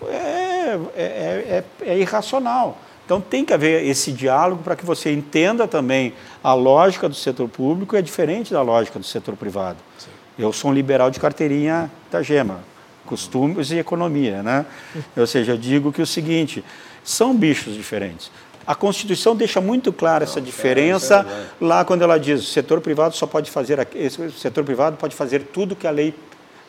é, é, é, é irracional. Então tem que haver esse diálogo para que você entenda também a lógica do setor público é diferente da lógica do setor privado. Sim. Eu sou um liberal de carteirinha da GEMA, costumes e economia, né? Ou seja, eu digo que o seguinte, são bichos diferentes. A Constituição deixa muito clara essa diferença é, é lá quando ela diz o setor privado só pode fazer o setor privado pode fazer tudo que a lei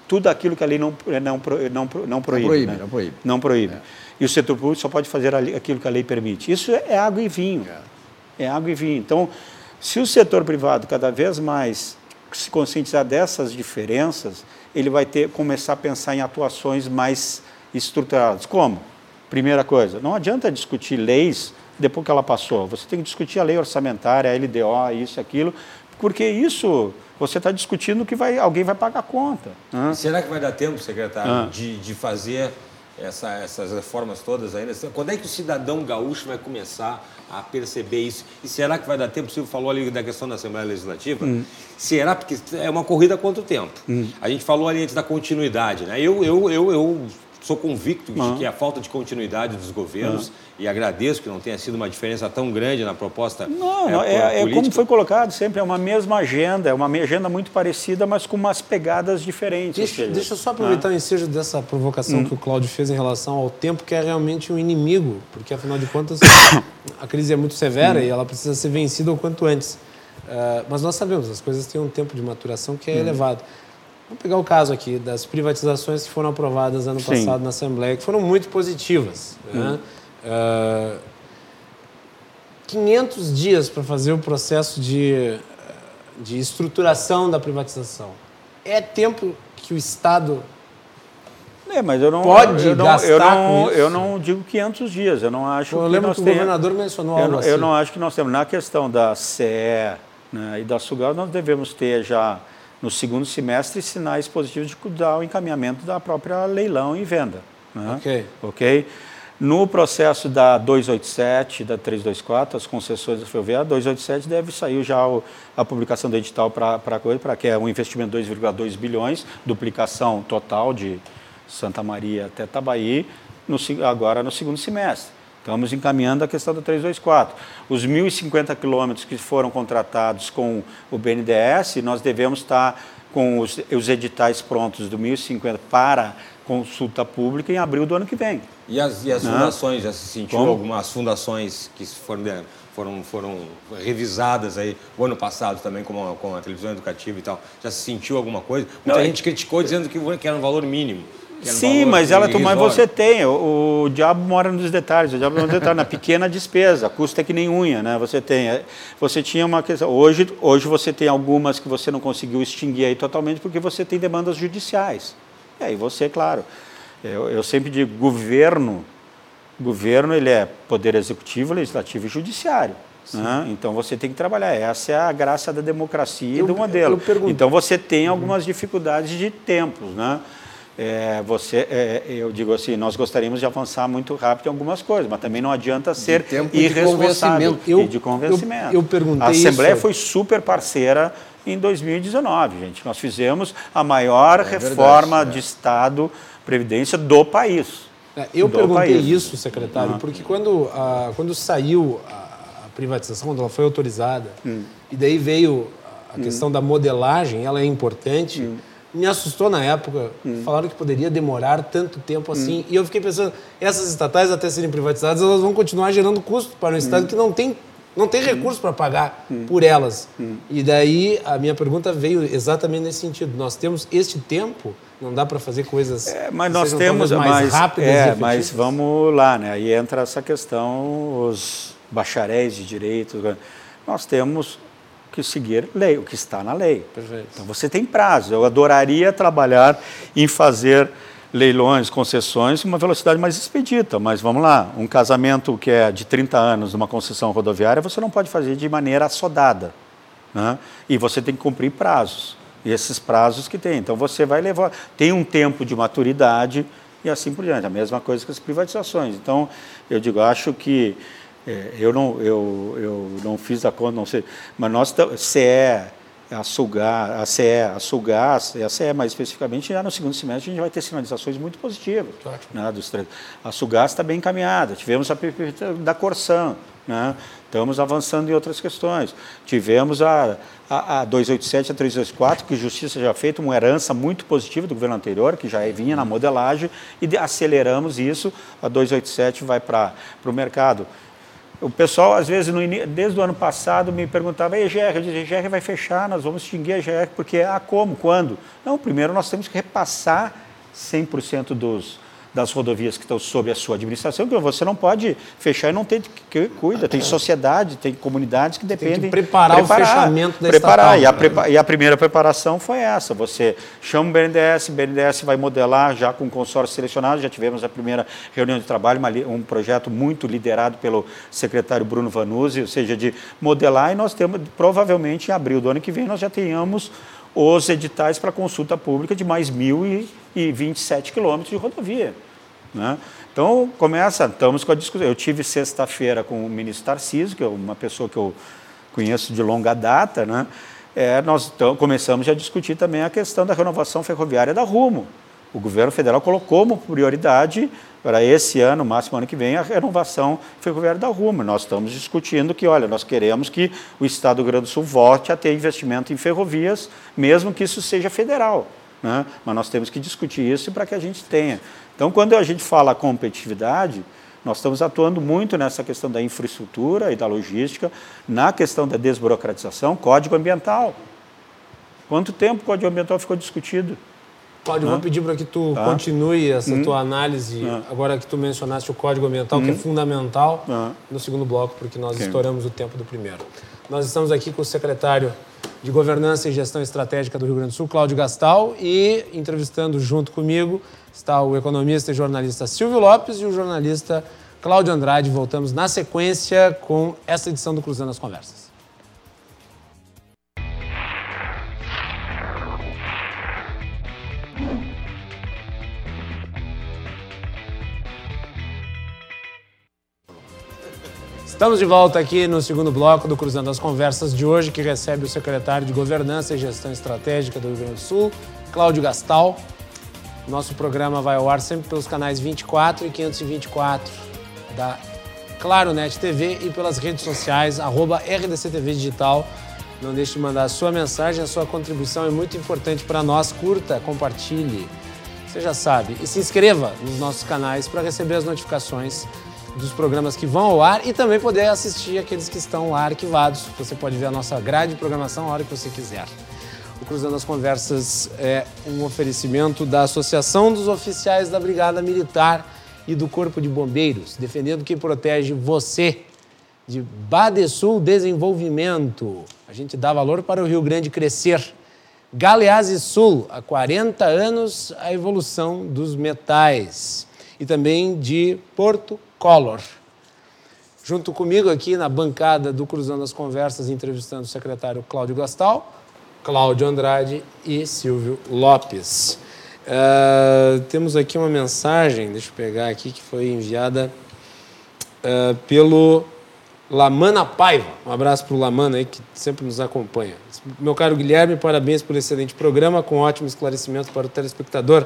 tudo aquilo que a lei não não não, não proíbe, proíbe, né? não proíbe. Não proíbe. É. E o setor público só pode fazer aquilo que a lei permite. Isso é água e vinho. É, é água e vinho. Então, se o setor privado cada vez mais se conscientizar dessas diferenças, ele vai ter começar a pensar em atuações mais estruturadas. Como? Primeira coisa, não adianta discutir leis depois que ela passou. Você tem que discutir a lei orçamentária, a LDO, isso, aquilo, porque isso você está discutindo que vai, alguém vai pagar a conta. Será que vai dar tempo, secretário, de, de fazer essa, essas reformas todas ainda? Quando é que o cidadão gaúcho vai começar a perceber isso? E será que vai dar tempo? O senhor falou ali da questão da Assembleia Legislativa. Hum. Será? Porque é uma corrida quanto tempo? Hum. A gente falou ali antes da continuidade. Né? Eu, eu, eu, eu sou convicto de que a falta de continuidade dos governos, e agradeço que não tenha sido uma diferença tão grande na proposta. Não, é, é, é, como foi colocado sempre, é uma mesma agenda, é uma agenda muito parecida, mas com umas pegadas diferentes. Deixa, deixa eu só aproveitar o ensejo dessa provocação hum. que o Cláudio fez em relação ao tempo, que é realmente um inimigo, porque afinal de contas a crise é muito severa hum. e ela precisa ser vencida o quanto antes. Uh, mas nós sabemos, as coisas têm um tempo de maturação que é hum. elevado. Vamos pegar o caso aqui das privatizações que foram aprovadas ano Sim. passado na Assembleia, que foram muito positivas. Né? Uh, hum. 500 ah, dias para fazer o processo de, de estruturação da privatização. É tempo que o Estado é, mas eu não pode eu não, eu não, eu não digo 500 dias. Eu não acho. Eu que lembro nós que o governador mencionou eu algo assim. Eu não acho que nós temos na questão da CE né, e da Sugal nós devemos ter já no segundo semestre sinais positivos de dar o encaminhamento da própria leilão e venda. Né? Ok. Ok? No processo da 287, da 324, as concessões da ferrovia, 287 deve sair já o, a publicação do edital para coisa, para que é um investimento de 2,2 bilhões, duplicação total de Santa Maria até Tabaí, no, agora no segundo semestre. Estamos encaminhando a questão do 324. Os 1.050 quilômetros que foram contratados com o BNDES, nós devemos estar com os, os editais prontos do 1.050 para consulta pública em abril do ano que vem. E as, e as fundações, já se sentiu Como? algumas fundações que foram, foram, foram revisadas aí o ano passado também, como a, com a televisão educativa e tal, já se sentiu alguma coisa? Muita Não, gente criticou dizendo que, que era um valor mínimo. Sim, mas ela mas você tem. O, o, diabo mora nos detalhes. O diabo mora nos detalhes, na pequena despesa. Custa que nem unha, né? Você tem. É, você tinha uma questão. Hoje, hoje você tem algumas que você não conseguiu extinguir aí totalmente porque você tem demandas judiciais. E aí você, claro. Eu, eu sempre digo, governo, governo ele é poder executivo, legislativo e judiciário. Né? Então você tem que trabalhar. Essa é a graça da democracia eu, e do modelo. Então você tem algumas dificuldades de tempos, né? É, você, é, eu digo assim, nós gostaríamos de avançar muito rápido em algumas coisas, mas também não adianta ser irresponsável de eu, de convencimento. Eu, eu perguntei A Assembleia isso. foi super parceira em 2019, gente. Nós fizemos a maior é reforma verdade, de Estado, Previdência do país. É, eu do perguntei país. isso, secretário, porque quando, a, quando saiu a, a, privatização, quando ela foi autorizada, hum. e daí veio a questão hum. da modelagem, ela é importante. Hum me assustou na época. Hum. Falaram que poderia demorar tanto tempo assim. Hum. E eu fiquei pensando, essas estatais, até serem privatizadas, elas vão continuar gerando custo para um Estado hum. que não tem, não tem recurso para pagar hum. por elas. Hum. E daí a minha pergunta veio exatamente nesse sentido. Nós temos este tempo, não dá para fazer coisas é, mas nós temos mais mas, rápidas é, Mas vamos lá, né? Aí entra essa questão, os bacharéis de direito nós temos que seguir lei, o que está na lei. Perfeito. Então você tem prazo. Eu adoraria trabalhar em fazer leilões, concessões, uma velocidade mais expedita. Mas vamos lá, um casamento que é de 30 anos numa concessão rodoviária, você não pode fazer de maneira assodada. Né? E você tem que cumprir prazos. E esses prazos que tem. Então você vai levar. Tem um tempo de maturidade e assim por diante. A mesma coisa com as privatizações. Então, eu digo, acho que é, eu, não, eu, eu não fiz a conta, não sei, mas nós, CE, a Sulgar, a CE, a Sulgás, a CE mais especificamente, já no segundo semestre a gente vai ter sinalizações muito positivas. Né, dos três. A Sulgás está bem encaminhada, tivemos a da Corsan, né, estamos avançando em outras questões. Tivemos a, a, a 287, a 324, que a Justiça já fez uma herança muito positiva do governo anterior, que já vinha na modelagem, e aceleramos isso, a 287 vai para o mercado. O pessoal, às vezes, no, desde o ano passado, me perguntava, e EGR? Eu dizia, EGR vai fechar, nós vamos extinguir a EGR, porque, ah, como, quando? Não, primeiro nós temos que repassar 100% dos, das rodovias que estão sob a sua administração, que você não pode fechar e não ter que cuida. Tem sociedade, tem comunidades que dependem. Tem que preparar, preparar o fechamento da preparar. E, a né? e a primeira preparação foi essa. Você chama o BNDES, o BNDES vai modelar já com consórcio selecionado. Já tivemos a primeira reunião de trabalho, uma, um projeto muito liderado pelo secretário Bruno Vanuzzi, ou seja, de modelar, e nós temos, provavelmente, em abril do ano que vem, nós já tenhamos os editais para consulta pública de mais 1.027 quilômetros de rodovia. Né? Então, começa, estamos com a discussão. Eu tive sexta-feira com o ministro Tarcísio, que é uma pessoa que eu conheço de longa data, né? É, nós começamos a discutir também a questão da renovação ferroviária da Rumo. O governo federal colocou como prioridade para esse ano, máximo ano que vem, a renovação ferroviária da Rumo. Nós estamos discutindo que, olha, nós queremos que o Estado do Rio Grande do Sul volte a ter investimento em ferrovias, mesmo que isso seja federal. Né? Mas nós temos que discutir isso para que a gente tenha. Então, quando a gente fala competitividade, nós estamos atuando muito nessa questão da infraestrutura e da logística, na questão da desburocratização, código ambiental. Quanto tempo o código ambiental ficou discutido? Cláudio, vou pedir para que tu tá. continue essa hum. tua análise, ah. agora que tu mencionaste o código ambiental, hum. que é hum. fundamental, ah. no segundo bloco, porque nós okay. estouramos o tempo do primeiro. Nós estamos aqui com o secretário de Governança e Gestão Estratégica do Rio Grande do Sul, Cláudio Gastal, e entrevistando junto comigo está o economista e jornalista Silvio Lopes e o jornalista Cláudio Andrade. Voltamos na sequência com essa edição do Cruzando as Conversas. Estamos de volta aqui no segundo bloco do Cruzando as Conversas de hoje, que recebe o secretário de Governança e Gestão Estratégica do Rio Grande do Sul, Cláudio Gastal. Nosso programa vai ao ar sempre pelos canais 24 e 524 da Claro Net TV e pelas redes sociais, arroba RDCTV Digital. Não deixe de mandar a sua mensagem, a sua contribuição é muito importante para nós. Curta, compartilhe, você já sabe. E se inscreva nos nossos canais para receber as notificações dos programas que vão ao ar e também poder assistir aqueles que estão lá arquivados. Você pode ver a nossa grade de programação a hora que você quiser. O Cruzando as Conversas é um oferecimento da Associação dos Oficiais da Brigada Militar e do Corpo de Bombeiros, defendendo quem protege você de Badesul Desenvolvimento. A gente dá valor para o Rio Grande crescer. Galeazzi Sul, há 40 anos, a evolução dos metais. E também de Porto Collor. Junto comigo aqui na bancada do Cruzando as Conversas, entrevistando o secretário Cláudio Gastal, Cláudio Andrade e Silvio Lopes. Uh, temos aqui uma mensagem, deixa eu pegar aqui, que foi enviada uh, pelo Lamana Paiva. Um abraço para o Lamana aí, que sempre nos acompanha. Meu caro Guilherme, parabéns por excelente programa, com ótimo esclarecimento para o telespectador.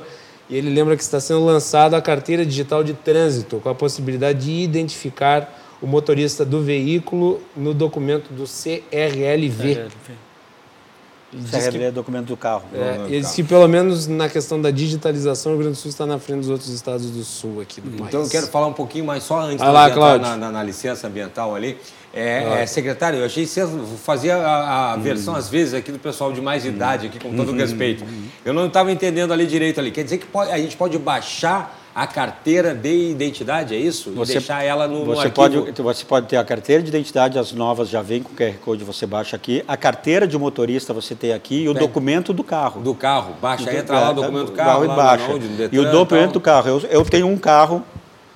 E ele lembra que está sendo lançada a carteira digital de trânsito, com a possibilidade de identificar o motorista do veículo no documento do CRLV. CRLV. CRLV é documento do carro. É, ele disse que pelo menos na questão da digitalização, o Rio Grande do Sul está na frente dos outros estados do Sul aqui do então, país. Então eu quero falar um pouquinho mais só antes de entrar na, na, na licença ambiental ali. É, é, secretário, eu achei que você fazia a, a hum. versão, às vezes, aqui do pessoal de mais idade, aqui, com todo hum. respeito. Eu não estava entendendo ali direito ali. Quer dizer que pode, a gente pode baixar a carteira de identidade, é isso? Você, e deixar ela no, você no pode? Você pode ter a carteira de identidade, as novas já vêm com o QR Code, você baixa aqui. A carteira de motorista você tem aqui e o Tem. documento do carro. Do carro. Baixa, Do- entra lá o é, documento do do carro. e baixa. no e Detran o documento do carro. Eu, eu tenho um carro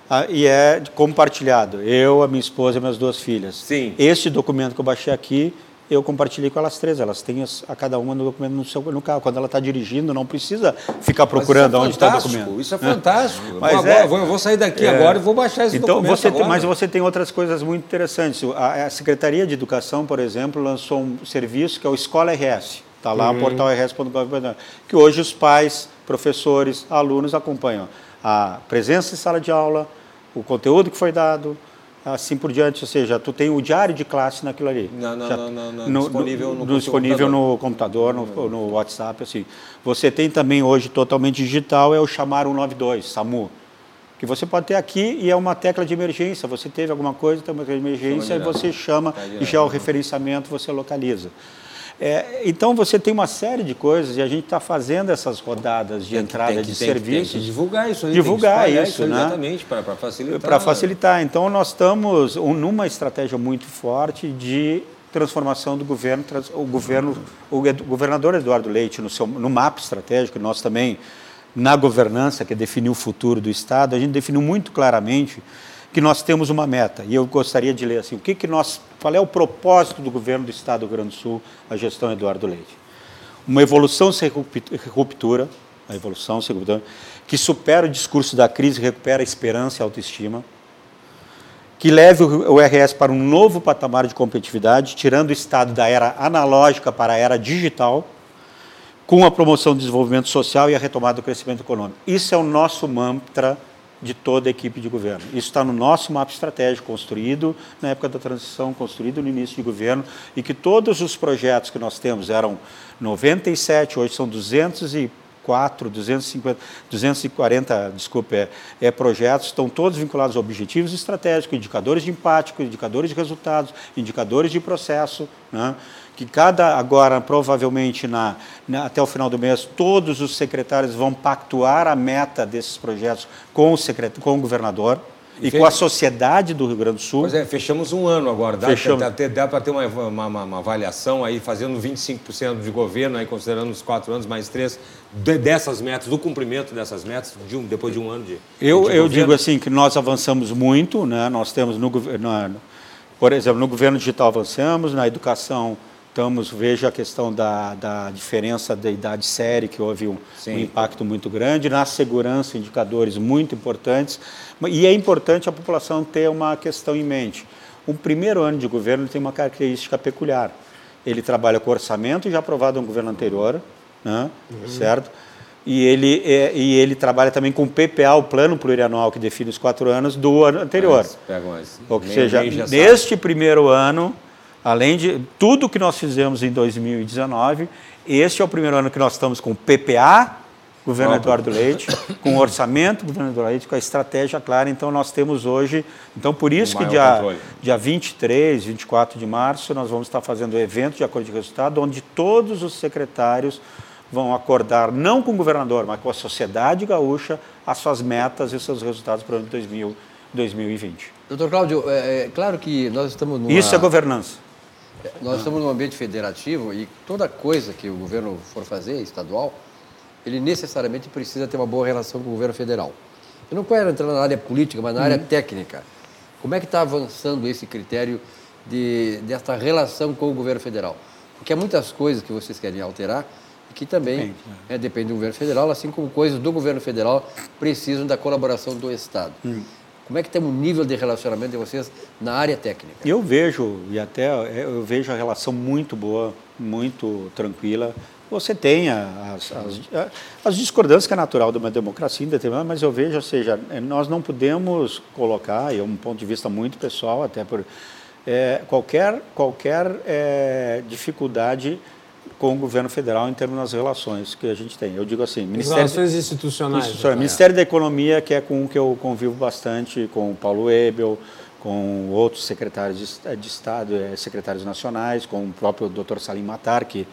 ah, e é compartilhado. Eu, a minha esposa e minhas duas filhas. Sim. Este documento que eu baixei aqui, eu compartilhei com elas três. Elas têm as- a cada uma no documento no, seu, no carro. Quando ela está dirigindo, não precisa ficar procurando Mas onde é está o documento. Isso é fantástico. Eu Mas vou, agora, é- vou, eu vou sair daqui É. agora e vou baixar esse então, documento você tem, agora. mas você tem outras coisas muito interessantes. A, a Secretaria de Educação, por exemplo, lançou um serviço que é o Escola RS. Está lá, Uhum. portal rs.gov.br, que hoje os pais, professores, alunos acompanham a presença em sala de aula, o conteúdo que foi dado, assim por diante. Ou seja, tu tem o diário de classe naquilo ali. Não, não, Já- não, não, não, disponível no disponível computador. no computador, no, no WhatsApp, assim. Você tem também hoje totalmente digital, é o chamar 192, SAMU que você pode ter aqui e é uma tecla de emergência. Você teve alguma coisa, tem uma tecla de emergência, e você chama Tá e direto. já o referenciamento você localiza. É, então você tem uma série de coisas e a gente está fazendo essas rodadas de Tem entrada que- de tem serviços. Tem divulgar isso aí. Divulgar tem espalhar isso, né? Exatamente, para facilitar. Para facilitar. Então, nós estamos um- numa estratégia muito forte de transformação do governo. O, governo, o governador Eduardo Leite, no, seu, no mapa estratégico, nós também, na governança, que definiu o futuro do Estado, a gente definiu muito claramente que nós temos uma meta. E eu gostaria de ler assim, o que, que nós, qual é o propósito do governo do Estado do Rio Grande do Sul, a gestão Eduardo Leite? uma evolução sem ruptura, a evolução sem ruptura, que supera o discurso da crise, recupera a esperança e a autoestima, que leve o RS para um novo patamar de competitividade, tirando o Estado da era analógica para a era digital, com a promoção do desenvolvimento social e a retomada do crescimento econômico. Isso é o nosso mantra de toda a equipe de governo. Isso está no nosso mapa estratégico, construído na época da transição, construído no início de governo, e que todos os projetos que nós temos eram 97, hoje são 204, 250, 240, desculpe, é, é, projetos, estão todos vinculados a objetivos estratégicos, indicadores de impacto, indicadores de resultados, indicadores de processo, né? Que cada, agora, provavelmente, na, na- até o final do mês, todos os secretários vão pactuar a meta desses projetos com o, secret, com o governador e, E com a sociedade do Rio Grande do Sul. Pois é, fechamos um ano agora. Dá, Fechamos. dá, dá- dá para ter uma, uma, uma- avaliação aí, fazendo 25% de governo, aí, considerando os quatro anos mais três, de- dessas metas, do cumprimento dessas metas, de um- depois de um ano de. Eu, de eu governo. digo assim que nós avançamos muito, né? nós temos, no, gover- na- por exemplo, no governo digital avançamos, na educação estamos, veja a questão da, da diferença da idade série, que houve um, um impacto muito grande, na segurança, indicadores muito importantes, e é importante a população ter uma questão em mente. O primeiro ano de governo tem uma característica peculiar, ele trabalha com orçamento já aprovado no governo anterior, né? certo? E ele, é, e ele trabalha também com o PPA, o plano plurianual que define os quatro anos do ano anterior. Mas pegam as- Ou seja, já sabe. neste primeiro ano, além de tudo que nós fizemos em 2019, este é o primeiro ano que nós estamos com o PPA, governo. Eduardo Leite, com o orçamento, governo Eduardo Leite, com a estratégia clara. Então, nós temos hoje. Então, por isso Um que dia, controle. dia 23, 24 de março, nós vamos estar fazendo o evento de acordo de resultado, onde todos os secretários vão acordar, não com o governador, mas com a sociedade gaúcha, as suas metas e os seus resultados para o ano de 2000 2020. Doutor Cláudio, é, é claro que nós estamos numa... Isso é governança. Nós estamos num ambiente federativo e toda coisa que o governo for fazer, estadual, ele necessariamente precisa ter uma boa relação com o governo federal. Eu não quero entrar na área política, mas na área técnica. Como é que está avançando esse critério de, dessa relação com o governo federal? Porque há muitas coisas que vocês querem alterar e que também Depende, é, depende do governo federal, assim como coisas do governo federal precisam da colaboração do Estado. Como é que tem o nível de relacionamento de vocês na área técnica? Eu vejo, e até eu vejo a relação muito boa, muito tranquila. Você tem as, as, as discordâncias que é natural de uma democracia indeterminada, mas eu vejo, ou seja, nós não podemos colocar, e é um ponto de vista muito pessoal, até por é, qualquer, qualquer é, dificuldade com o governo federal em termos das relações que a gente tem. Eu digo assim, As Ministério, relações institucionais. Institucional. né? Ministério da Economia, que é com o que eu convivo bastante, com o Paulo Ebel, com outros secretários de, de Estado, eh, secretários nacionais, com o próprio Dr. Salim Matar, que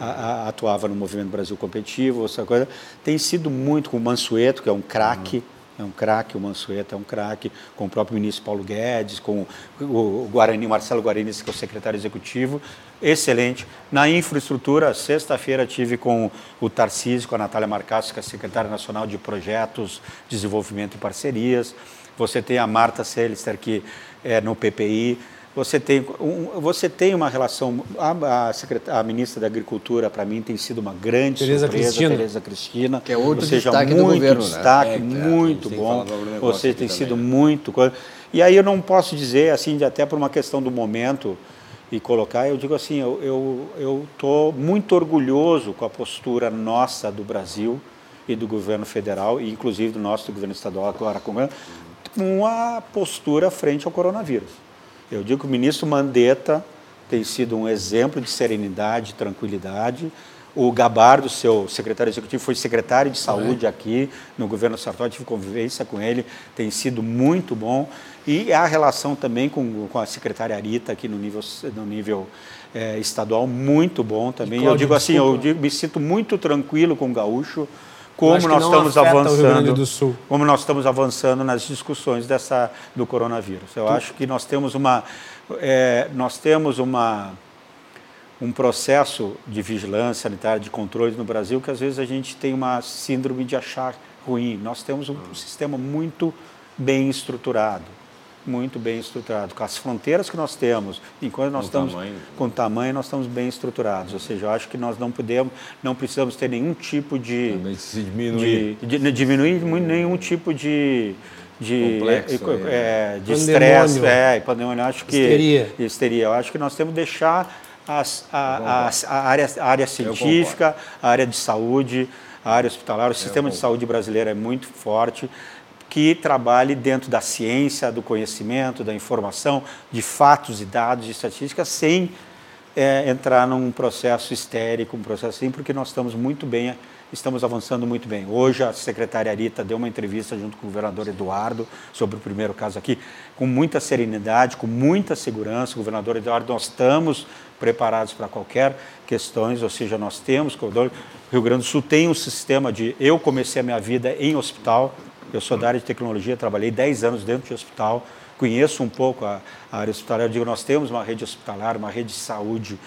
a, a, atuava no Movimento Brasil Competitivo, essa coisa. Tem sido muito com o Mansueto, que é um craque, é um craque, o Mansueta é um craque, com o próprio ministro Paulo Guedes, com o Guarani, Marcelo Guarani, que é o secretário executivo, excelente. Na infraestrutura, sexta-feira tive com o Tarcísio, com a Natália Marcasso, que é a secretária nacional de projetos, desenvolvimento e parcerias. Você tem a Marta Selister, que é no PPI. Você tem, um, você tem uma relação. A, a, a ministra da Agricultura, para mim, tem sido uma grande Tereza surpresa, Cristina. Tereza Cristina. Que é outro Ou seja, destaque muito do governo, destaque, né? É, muito tem bom. Você tem também, sido né? muito. E aí eu não posso dizer, assim, até por uma questão do momento e colocar, eu digo assim, eu tô muito orgulhoso com a postura nossa do Brasil e do governo federal, e inclusive do nosso do governo estadual agora com com a postura frente ao coronavírus. Eu digo que o ministro Mandetta tem sido um exemplo de serenidade, tranquilidade. O Gabardo, seu secretário executivo, foi secretário de saúde aqui no governo Sartori, tive convivência com ele, tem sido muito bom. E a relação também com, com a secretária Arita aqui no nível, no nível eh, estadual, muito bom também. Eu digo assim, eu digo, me sinto muito tranquilo com o gaúcho, como nós estamos avançando Grande do Sul. como nós estamos avançando nas discussões dessa do coronavírus. Eu acho que nós temos uma é, nós temos uma um processo de vigilância sanitária, de controles no Brasil que às vezes a gente tem uma síndrome de achar ruim. Nós temos um sistema muito bem estruturado, muito bem estruturado. Com as fronteiras que nós temos, enquanto nós Com estamos tamanho. com tamanho, nós estamos bem estruturados. Ou seja, eu acho que nós não podemos, não precisamos ter nenhum tipo de se diminuir. de, de- diminuir muito nenhum tipo de de Complexo, é, de Pandemônio. estresse, é, e pandemônio, acho que Histeria. histeria. Eu acho que nós temos que deixar as- a, a- a área, a área científica, a área de saúde, a área hospitalar, o sistema de saúde brasileiro é muito forte que trabalhe dentro da ciência, do conhecimento, da informação, de fatos e dados, de estatísticas, sem é, entrar num processo histérico, um processo assim, porque nós estamos muito bem, estamos avançando muito bem. Hoje a secretária Arita deu uma entrevista junto com o governador Eduardo sobre o primeiro caso aqui, com muita serenidade, com muita segurança. O governador Eduardo, nós estamos preparados para qualquer questões, ou seja, nós temos, o Rio Grande do Sul tem um sistema de, eu comecei a minha vida em hospital, eu sou da área de tecnologia, trabalhei 10 anos dentro de hospital, conheço um pouco a, a área hospitalar. Eu digo, nós temos uma rede hospitalar, uma rede de saúde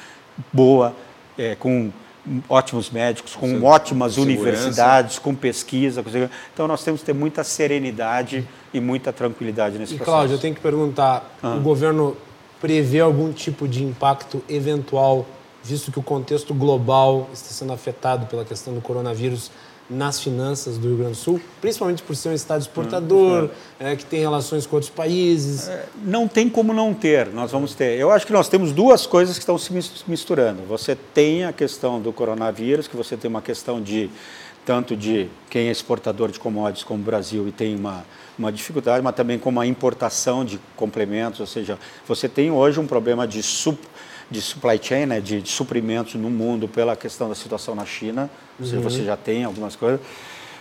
boa, é, com ótimos médicos, com Sim, ótimas segurança. universidades, com pesquisa. com segurança. Então, nós temos que ter muita serenidade e muita tranquilidade nesse E processo. Cláudio, eu tenho que perguntar, Ah. o governo prevê algum tipo de impacto eventual, visto que o contexto global está sendo afetado pela questão do coronavírus nas finanças do Rio Grande do Sul, principalmente por ser um estado exportador, é, que tem relações com outros países. Não tem como não ter, nós vamos ter. Eu acho que nós temos duas coisas que estão se mis- misturando. Você tem a questão do coronavírus, que você tem uma questão de tanto de quem é exportador de commodities como o Brasil e tem uma, uma dificuldade, mas também com uma importação de complementos, ou seja, você tem hoje um problema de, sup, de supply chain, né, de, de suprimentos no mundo pela questão da situação na China, ou seja, você já tem algumas coisas.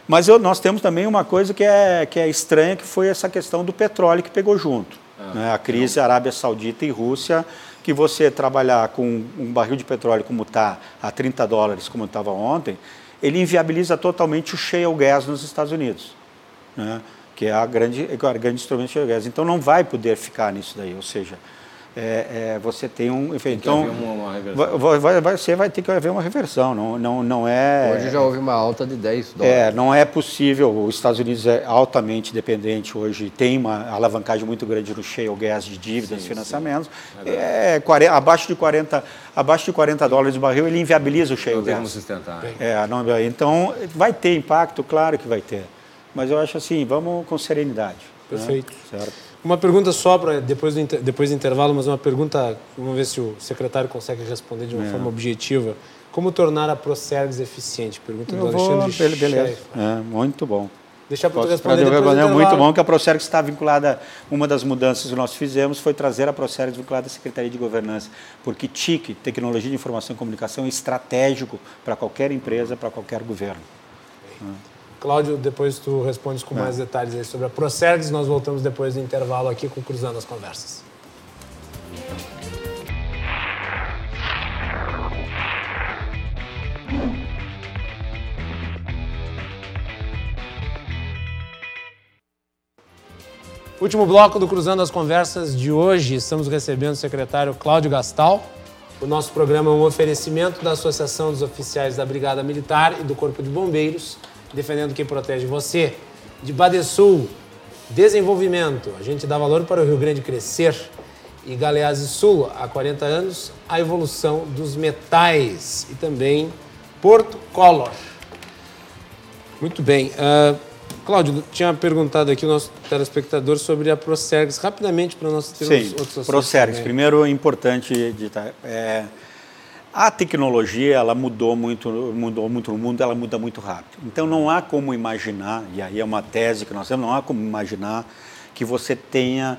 Mas eu- nós temos também uma coisa que é, que é estranha, que foi essa questão do petróleo que pegou junto. né? A crise Arábia Saudita e Rússia, que você trabalhar com um barril de petróleo como está, a 30 dólares, como estava ontem, ele inviabiliza totalmente o shale gas nos Estados Unidos. né? Que é a grande, é o grande instrumento de shale gas. Então não vai poder ficar nisso daí, ou seja, é, é, você tem um... Que então, uma- uma reversão. vai, vai, vai, você vai ter que haver uma reversão, não, não, não é... Hoje já houve uma alta de 10 dólares. É, não é possível. Os Estados Unidos é altamente dependente hoje, tem uma alavancagem muito grande no shale gas de dívidas, Sim, financiamentos. É, 40 abaixo, de 40, abaixo de 40 dólares o barril, ele inviabiliza o shale Não gas. sustentar. É, não- então, vai ter impacto, claro que vai ter. Mas eu acho assim, vamos com serenidade. né? Perfeito. Certo. Uma pergunta só para depois do, depois do intervalo, mas uma pergunta, vamos ver se o secretário consegue responder de uma forma objetiva. Como tornar a Procergs eficiente? Pergunta do Eu vou, Alexandre be- beleza. É, muito bom. Deixa para responder depois do é muito bom que a Procergs está vinculada, uma das mudanças que nós fizemos foi trazer a Procergs vinculada à Secretaria de Governança, porque TIC, Tecnologia de Informação e Comunicação, é estratégico para qualquer empresa, para qualquer governo. Cláudio, depois tu respondes com mais detalhes aí sobre a Procergs. Nós voltamos depois do intervalo aqui com Cruzando as Conversas. Último bloco do Cruzando as Conversas de hoje. Estamos recebendo o secretário Cláudio Gastal. O nosso programa é um oferecimento da Associação dos Oficiais da Brigada Militar e do Corpo de Bombeiros, defendendo quem protege você. De Badesul, desenvolvimento. A gente dá valor para o Rio Grande crescer. E Galeazzi Sul, há 40 anos, a evolução dos metais. E também Porto Color. Muito bem. Uh, Cláudio, tinha perguntado aqui o nosso telespectador sobre a Procergs, rapidamente para nós termos Sim, outros assuntos. Procergs. Primeiro, importante digitar. É, a tecnologia ela mudou muito, mudou muito no mundo, ela muda muito rápido. Então não há como imaginar, e aí é uma tese que nós temos, não há como imaginar que você tenha,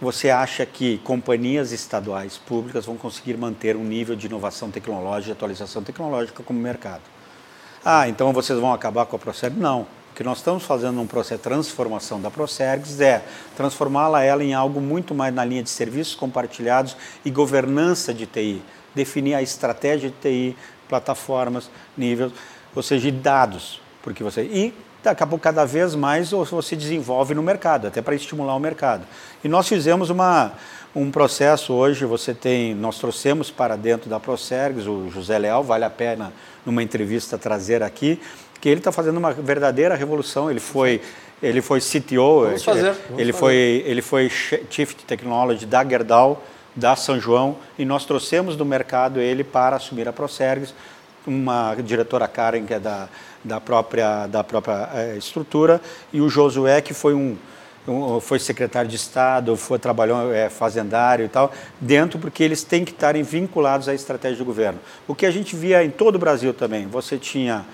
você acha que companhias estaduais públicas vão conseguir manter um nível de inovação tecnológica, de atualização tecnológica como mercado. Ah, então vocês vão acabar com a Procergs? Não que nós estamos fazendo um processo de transformação da Procergs é transformá-la ela em algo muito mais na linha de serviços compartilhados e governança de TI, definir a estratégia de TI, plataformas, níveis, ou seja, dados, porque você e daqui a pouco cada vez mais você desenvolve no mercado, até para estimular o mercado. E nós fizemos uma um processo hoje, você tem, nós trouxemos para dentro da Procergs o José Leal, vale a pena numa entrevista trazer aqui, que ele está fazendo uma verdadeira revolução. Ele foi, ele foi CTO, vamos fazer, vamos ele, fazer. Foi, ele foi Chief Technology da Gerdau, da São João, e nós trouxemos do mercado ele para assumir a Procergs, uma diretora Karen, que é da, da própria, da própria é, estrutura, e o Josué, que foi um, foi secretário de Estado, foi trabalhou é, fazendário e tal, dentro porque eles têm que estarem vinculados à estratégia do governo. O que a gente via em todo o Brasil também, você tinha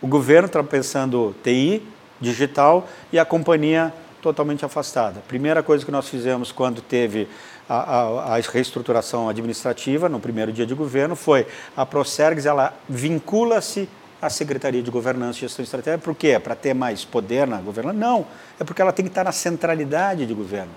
o governo pensando TI, digital, e a companhia totalmente afastada. Primeira coisa que nós fizemos quando teve a, a, reestruturação administrativa, no primeiro dia de governo, foi a Procergs, ela vincula-se à Secretaria de Governança e Gestão Estratégica. Por quê? Para ter mais poder na governança? Não, é porque ela tem que estar na centralidade de governo.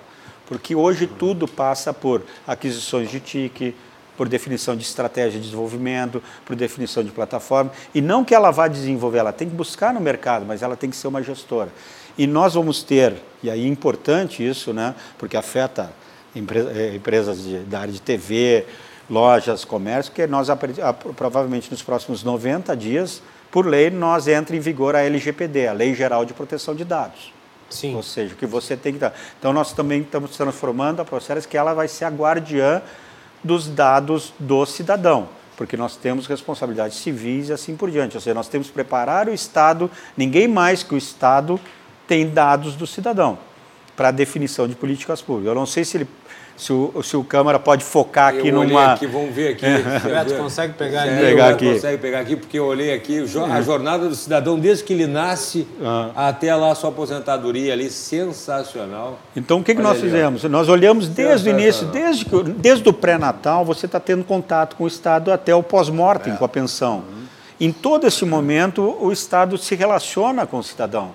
Porque hoje tudo passa por aquisições de TIC, por definição de estratégia de desenvolvimento, por definição de plataforma. E não que ela vá desenvolver, ela tem que buscar no mercado, mas ela tem que ser uma gestora. E nós vamos ter, e aí é importante isso, né, porque afeta empresas de, da área de TV, lojas, comércio, que nós provavelmente nos próximos 90 dias, por lei, nós entra em vigor a LGPD, a Lei Geral de Proteção de Dados. Sim. Ou seja, que você tem que dar. Então nós também estamos transformando a Processo que ela vai ser a guardiã dos dados do cidadão, porque nós temos responsabilidades civis e assim por diante. Ou seja, nós temos que preparar o Estado, ninguém mais que o Estado tem dados do cidadão para a definição de políticas públicas. Eu não sei se ele se o, se o Câmara pode focar aqui eu numa. aqui, vamos ver aqui. Beto, consegue pegar ali? Pegar aqui. Consegue pegar aqui, porque eu olhei aqui a jornada do cidadão, desde que ele nasce ah. até lá a sua aposentadoria ali, sensacional. Então o que, que nós ali, fizemos? Ó. Nós olhamos desde o início, desde, que, desde o pré-natal, você está tendo contato com o Estado até o pós-mortem, é. com a pensão. Uhum. Em todo esse momento, o Estado se relaciona com o cidadão.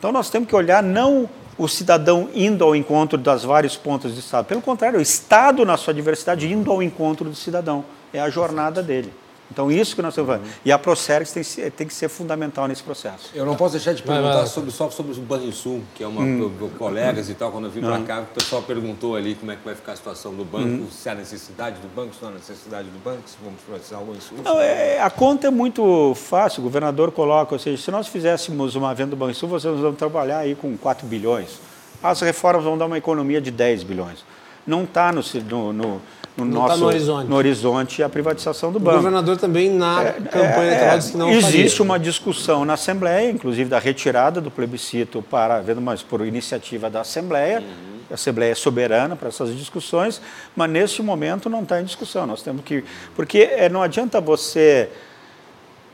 Então nós temos que olhar não o cidadão indo ao encontro das vários pontos do Estado. Pelo contrário, o Estado, na sua diversidade, indo ao encontro do cidadão. É a jornada dele. Então, isso que nós estamos falando. E a Procergs tem, tem, que ser fundamental nesse processo. Eu não posso deixar de perguntar sobre, só sobre o Banrisul, que é uma hum. colegas e tal, quando eu vim para cá, o pessoal perguntou ali como é que vai ficar a situação do banco, hum. se há necessidade do banco, se não há necessidade do banco, se vamos precisar algum insumo. Não, é, a conta é muito fácil, o governador coloca, ou seja, se nós fizéssemos uma venda do Banrisul, vocês vão trabalhar aí com 4 bilhões. As reformas vão dar uma economia de 10 bilhões. Não está no, no, no no não tá nosso tá no, horizonte. no horizonte a privatização do banco. O governador também na é, campanha é, eleitoral disse que não Existe faria. uma discussão na Assembleia, inclusive da retirada do plebiscito para, vendo mais por iniciativa da Assembleia. Uhum. A Assembleia é soberana para essas discussões, mas neste momento não está em discussão. Nós temos que porque é, não adianta você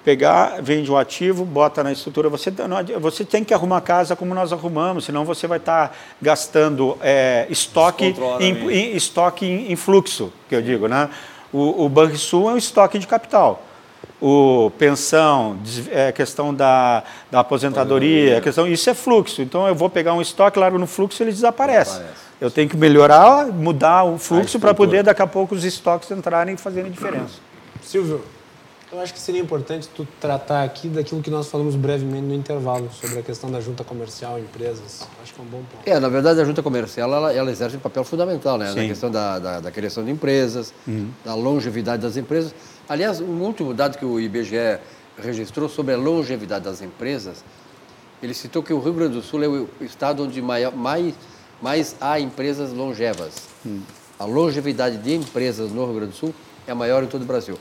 pegar, vende o ativo, bota na estrutura. Você, você tem que arrumar a casa como nós arrumamos, senão você vai estar tá gastando é, estoque, em, em, estoque em, em, fluxo, que eu digo. Né? O, o Banrisul é um estoque de capital. O pensão, é, questão da, da aposentadoria, questão, isso é fluxo. Então eu vou pegar um estoque, largo no fluxo ele desaparece. desaparece. Eu tenho que melhorar, mudar o fluxo para poder daqui a pouco os estoques entrarem e fazerem diferença. Silvio. Eu acho que seria importante tu tratar aqui daquilo que nós falamos brevemente no intervalo, sobre a questão da junta comercial, empresas. Acho que é um bom ponto. É, na verdade, a junta comercial ela, ela exerce um papel fundamental, né? Na questão da, da, da criação de empresas, da longevidade das empresas. Aliás, um último dado que o IBGE registrou sobre a longevidade das empresas, ele citou que o Rio Grande do Sul é o estado onde maior, mais, mais há empresas longevas. A longevidade de empresas no Rio Grande do Sul é a maior em todo o Brasil.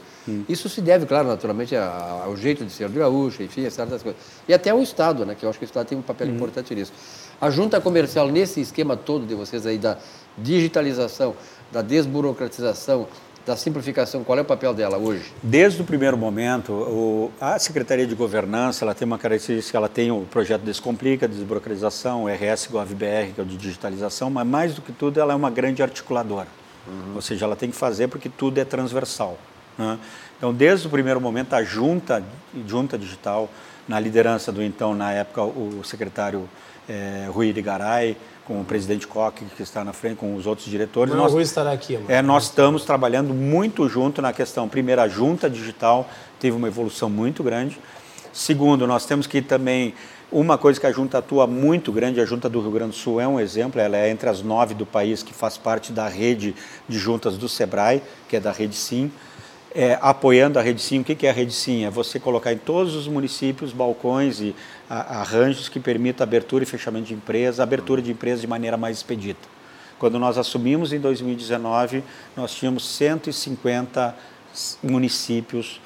Isso se deve, claro, naturalmente, ao jeito de ser do gaúcho, enfim, a certas coisas. E até ao Estado, né, que eu acho que o Estado tem um papel importante nisso. A junta comercial, nesse esquema todo de vocês aí da digitalização, da desburocratização, da simplificação, qual é o papel dela hoje? Desde o primeiro momento, o- a Secretaria de Governança ela tem uma característica, ela tem o projeto Descomplica, desburocratização, o RS GovBR, que é o de digitalização, mas mais do que tudo ela é uma grande articuladora. Ou seja, ela tem que fazer porque tudo é transversal. né? Então, desde o primeiro momento, a junta, junta digital, na liderança do então, na época, o secretário eh, Rui Irigaray, com o presidente Koch, que está na frente, com os outros diretores, Não, nós- o Rui estará aqui, amor. é, nós estamos trabalhando muito junto na questão. Primeiro, a junta digital teve uma evolução muito grande. Segundo, nós temos que também. Uma coisa que a junta atua muito grande, a junta do Rio Grande do Sul é um exemplo, ela é entre as nove do país que faz parte da rede de juntas do SEBRAE, que é da Rede Sim. É, apoiando a Rede Sim, o que é a Rede Sim? É você colocar em todos os municípios balcões e arranjos que permitam abertura e fechamento de empresa, abertura de empresa de maneira mais expedita. Quando nós assumimos em 2019, nós tínhamos 150 s- municípios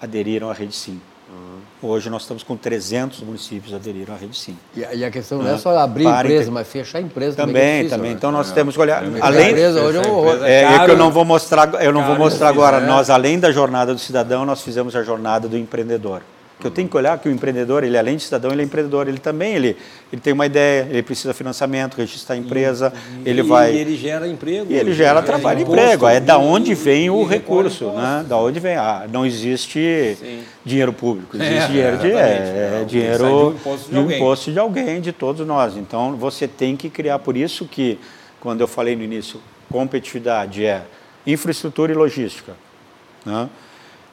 aderiram à Rede Sim. Hoje nós estamos com 300 municípios aderiram à Rede Sim. E a, e a questão não é só abrir Para empresa, inte- mas fechar empresa também. que é Também, difícil, também. né? Então nós temos que olhar. Fechar Além, empresa hoje é um horror. é, é que eu não vou mostrar, eu não vou mostrar agora. fizer. Nós, além da jornada do cidadão, nós fizemos a jornada do empreendedor. Que eu tenho que olhar que o empreendedor, ele além de cidadão, ele é empreendedor. Ele também, ele, ele tem uma ideia, ele precisa financiamento, registrar a empresa, ele e vai... ele gera emprego. E ele gera trabalho e imposto, emprego. É da onde e- vem o e recurso, imposto. né? Da onde vem? Ah, não existe dinheiro público, existe É, dinheiro de é, é dinheiro de um imposto de de um alguém. imposto de alguém, de todos nós. Então você tem que criar. Por isso que quando eu falei no início, competitividade é infraestrutura e logística, né?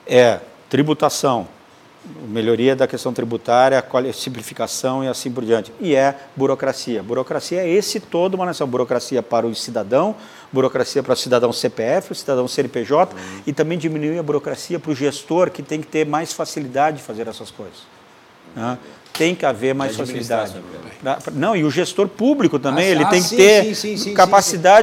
é tributação, melhoria da questão tributária, simplificação e assim por diante. E é burocracia. Burocracia é esse todo uma nação. Burocracia para o cidadão, burocracia para o cidadão CPF, o cidadão CNPJ e também diminuir a burocracia para o gestor que tem que ter mais facilidade de fazer essas coisas. né? Tem que haver mais facilidade. Não, e o gestor público também, Ah, ele ah, tem que sim, ter sim, sim, sim.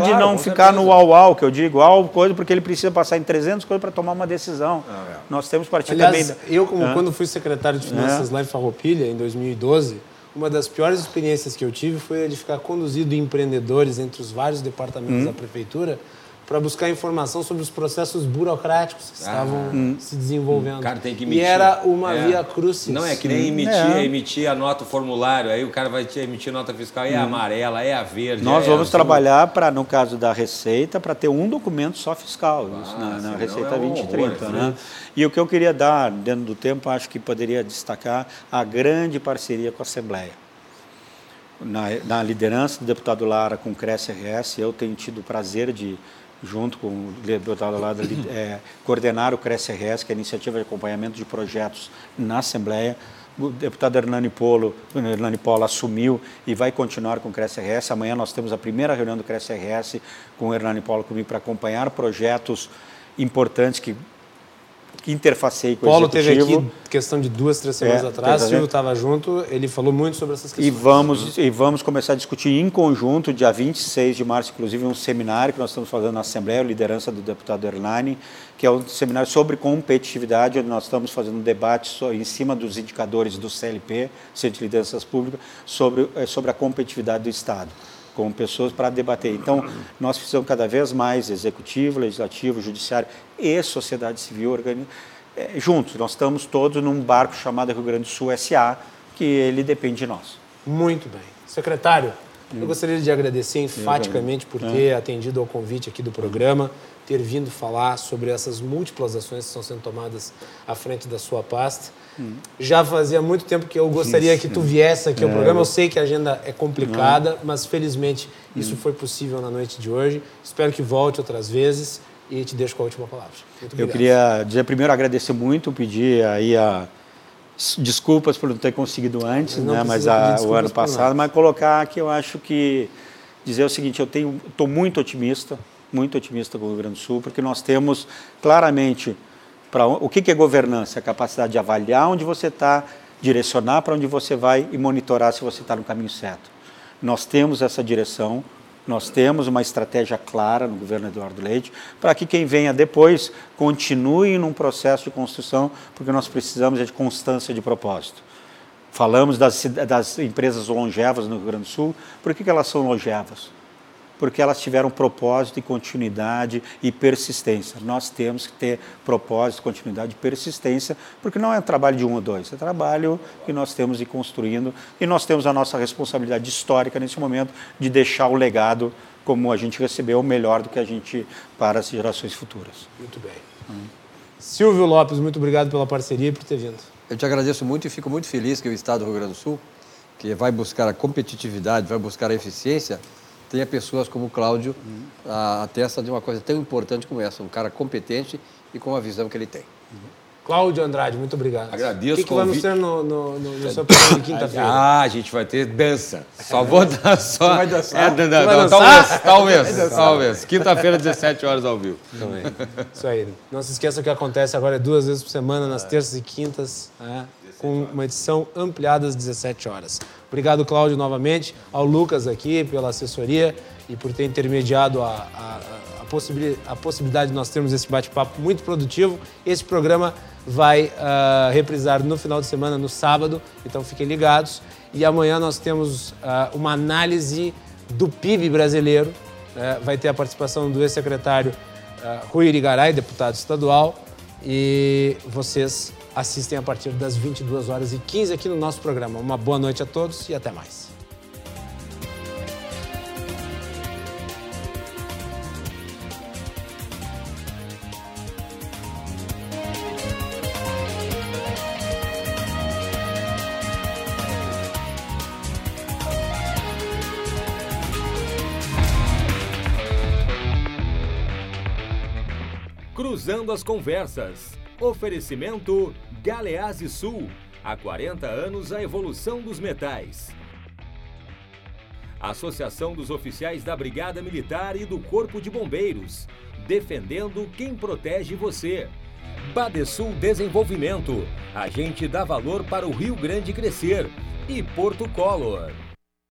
de Claro, não ficar no certeza. uau-uau, que eu digo, uau, coisa, porque ele precisa passar em 300 coisas para tomar uma decisão. Ah, é. Nós temos partido Aliás, também... eu, como, Hã? quando fui secretário de Finanças lá em Farroupilha, em 2012, uma das piores experiências que eu tive foi a de ficar conduzido empreendedores entre os vários departamentos Hum. da prefeitura para buscar informação sobre os processos burocráticos que estavam se desenvolvendo. O Ah. cara tem que e emitir. era uma É. via crucis. Não, é que nem emitir, É. emitir a nota, o formulário, aí o cara vai te emitir nota fiscal, é a amarela, é a verde. Hum. Nós é vamos azul. trabalhar para, no caso da Receita, para ter um documento só fiscal, isso, na, na senão Receita é um 2030. horror, né? E o que eu queria dar, dentro do tempo, acho que poderia destacar a grande parceria com a Assembleia. Na, na liderança do deputado Lara com o Cresce RS, eu tenho tido o prazer de, junto com o deputado Lara, eh, coordenar o Cresce RS, que é a iniciativa de acompanhamento de projetos na Assembleia. O deputado Hernani Polo, Hernani Polo assumiu e vai continuar com o Cresce RS. Amanhã nós temos a primeira reunião do Cresce RS com o Hernani Polo comigo para acompanhar projetos importantes que interfacei com Paulo o teve executivo. aqui questão de duas, três semanas É, atrás, Silvio estava junto, ele falou muito sobre essas E questões. vamos, e vamos começar a discutir em conjunto, dia 26 de março, inclusive, um seminário que nós estamos fazendo na Assembleia, liderança do deputado Hernani, que é um seminário sobre competitividade, onde nós estamos fazendo um debate em cima dos indicadores do CLP, Centro de Lideranças Públicas, sobre, eh, sobre a competitividade do Estado, com pessoas para debater. Então, nós precisamos cada vez mais, executivo, legislativo, judiciário e sociedade civil, eh, juntos. Nós estamos todos num barco chamado Rio Grande do Sul SA, que ele depende de nós. Muito bem. Secretário, eu gostaria de agradecer enfaticamente por ter atendido ao convite aqui do programa, ter vindo falar sobre essas múltiplas ações que estão sendo tomadas à frente da sua pasta. Já fazia muito tempo que eu gostaria que tu viesse aqui ao programa. Eu sei que a agenda é complicada, mas felizmente isso foi possível na noite de hoje. Espero que volte outras vezes e te deixo com a última palavra. Eu queria dizer primeiro agradecer muito, pedir aí a desculpas por não ter conseguido antes, né, mas precisa pedir a, o ano passado, mas colocar que eu acho que dizer o seguinte, eu tenho estou muito otimista, muito otimista com o Rio Grande do Sul, porque nós temos claramente para o que que é governança, a capacidade de avaliar onde você está, direcionar para onde você vai e monitorar se você está no caminho certo. Nós temos essa direção, nós temos uma estratégia clara no governo Eduardo Leite para que quem venha depois continue num processo de construção, porque nós precisamos é de constância de propósito. Falamos das, das empresas longevas no Rio Grande do Sul. Por que, que elas são longevas? Porque elas tiveram propósito e continuidade e persistência. Nós temos que ter propósito, continuidade e persistência, porque não é um trabalho de um ou dois, é trabalho que nós temos de ir construindo e nós temos a nossa responsabilidade histórica nesse momento de deixar o legado como a gente recebeu, melhor do que a gente para as gerações futuras. Muito bem. Silvio Lopes, muito obrigado pela parceria e por ter vindo. Eu te agradeço muito e fico muito feliz que o Estado do Rio Grande do Sul, que vai buscar a competitividade, vai buscar a eficiência, tenha pessoas como o Cláudio a, a testa de uma coisa tão importante como essa, um cara competente e com a visão que ele tem. Cláudio Andrade, muito obrigado. Agradeço O que, que vamos ter no, no, no, no seu programa de quinta-feira? Ah, a gente vai ter dança. Só vou dar só. Vai dançar? É, dan- Tu vai não, dançar? talvez, talvez, talvez. Quinta-feira, 17 horas ao vivo. Isso aí. Não se esqueça que acontece agora é duas vezes por semana, nas terças e quintas, né, com uma edição ampliada às 17 horas. Obrigado, Cláudio, novamente, ao Lucas aqui pela assessoria e por ter intermediado a, a, a, possibili- a possibilidade de nós termos esse bate-papo muito produtivo. Esse programa vai ah, reprisar no final de semana, no sábado, então fiquem ligados. E amanhã nós temos ah, uma análise do PIB brasileiro. né, vai ter a participação do ex-secretário ah, Rui Irigaray, deputado estadual, e vocês assistem a partir das 22 horas e 15 aqui no nosso programa. Uma boa noite a todos e até mais. Cruzando as conversas. Oferecimento Galeazzi Sul. Há 40 anos a evolução dos metais. Associação dos Oficiais da Brigada Militar e do Corpo de Bombeiros. Defendendo quem protege você. Badesul Desenvolvimento. A gente dá valor para o Rio Grande crescer. E Porto Color.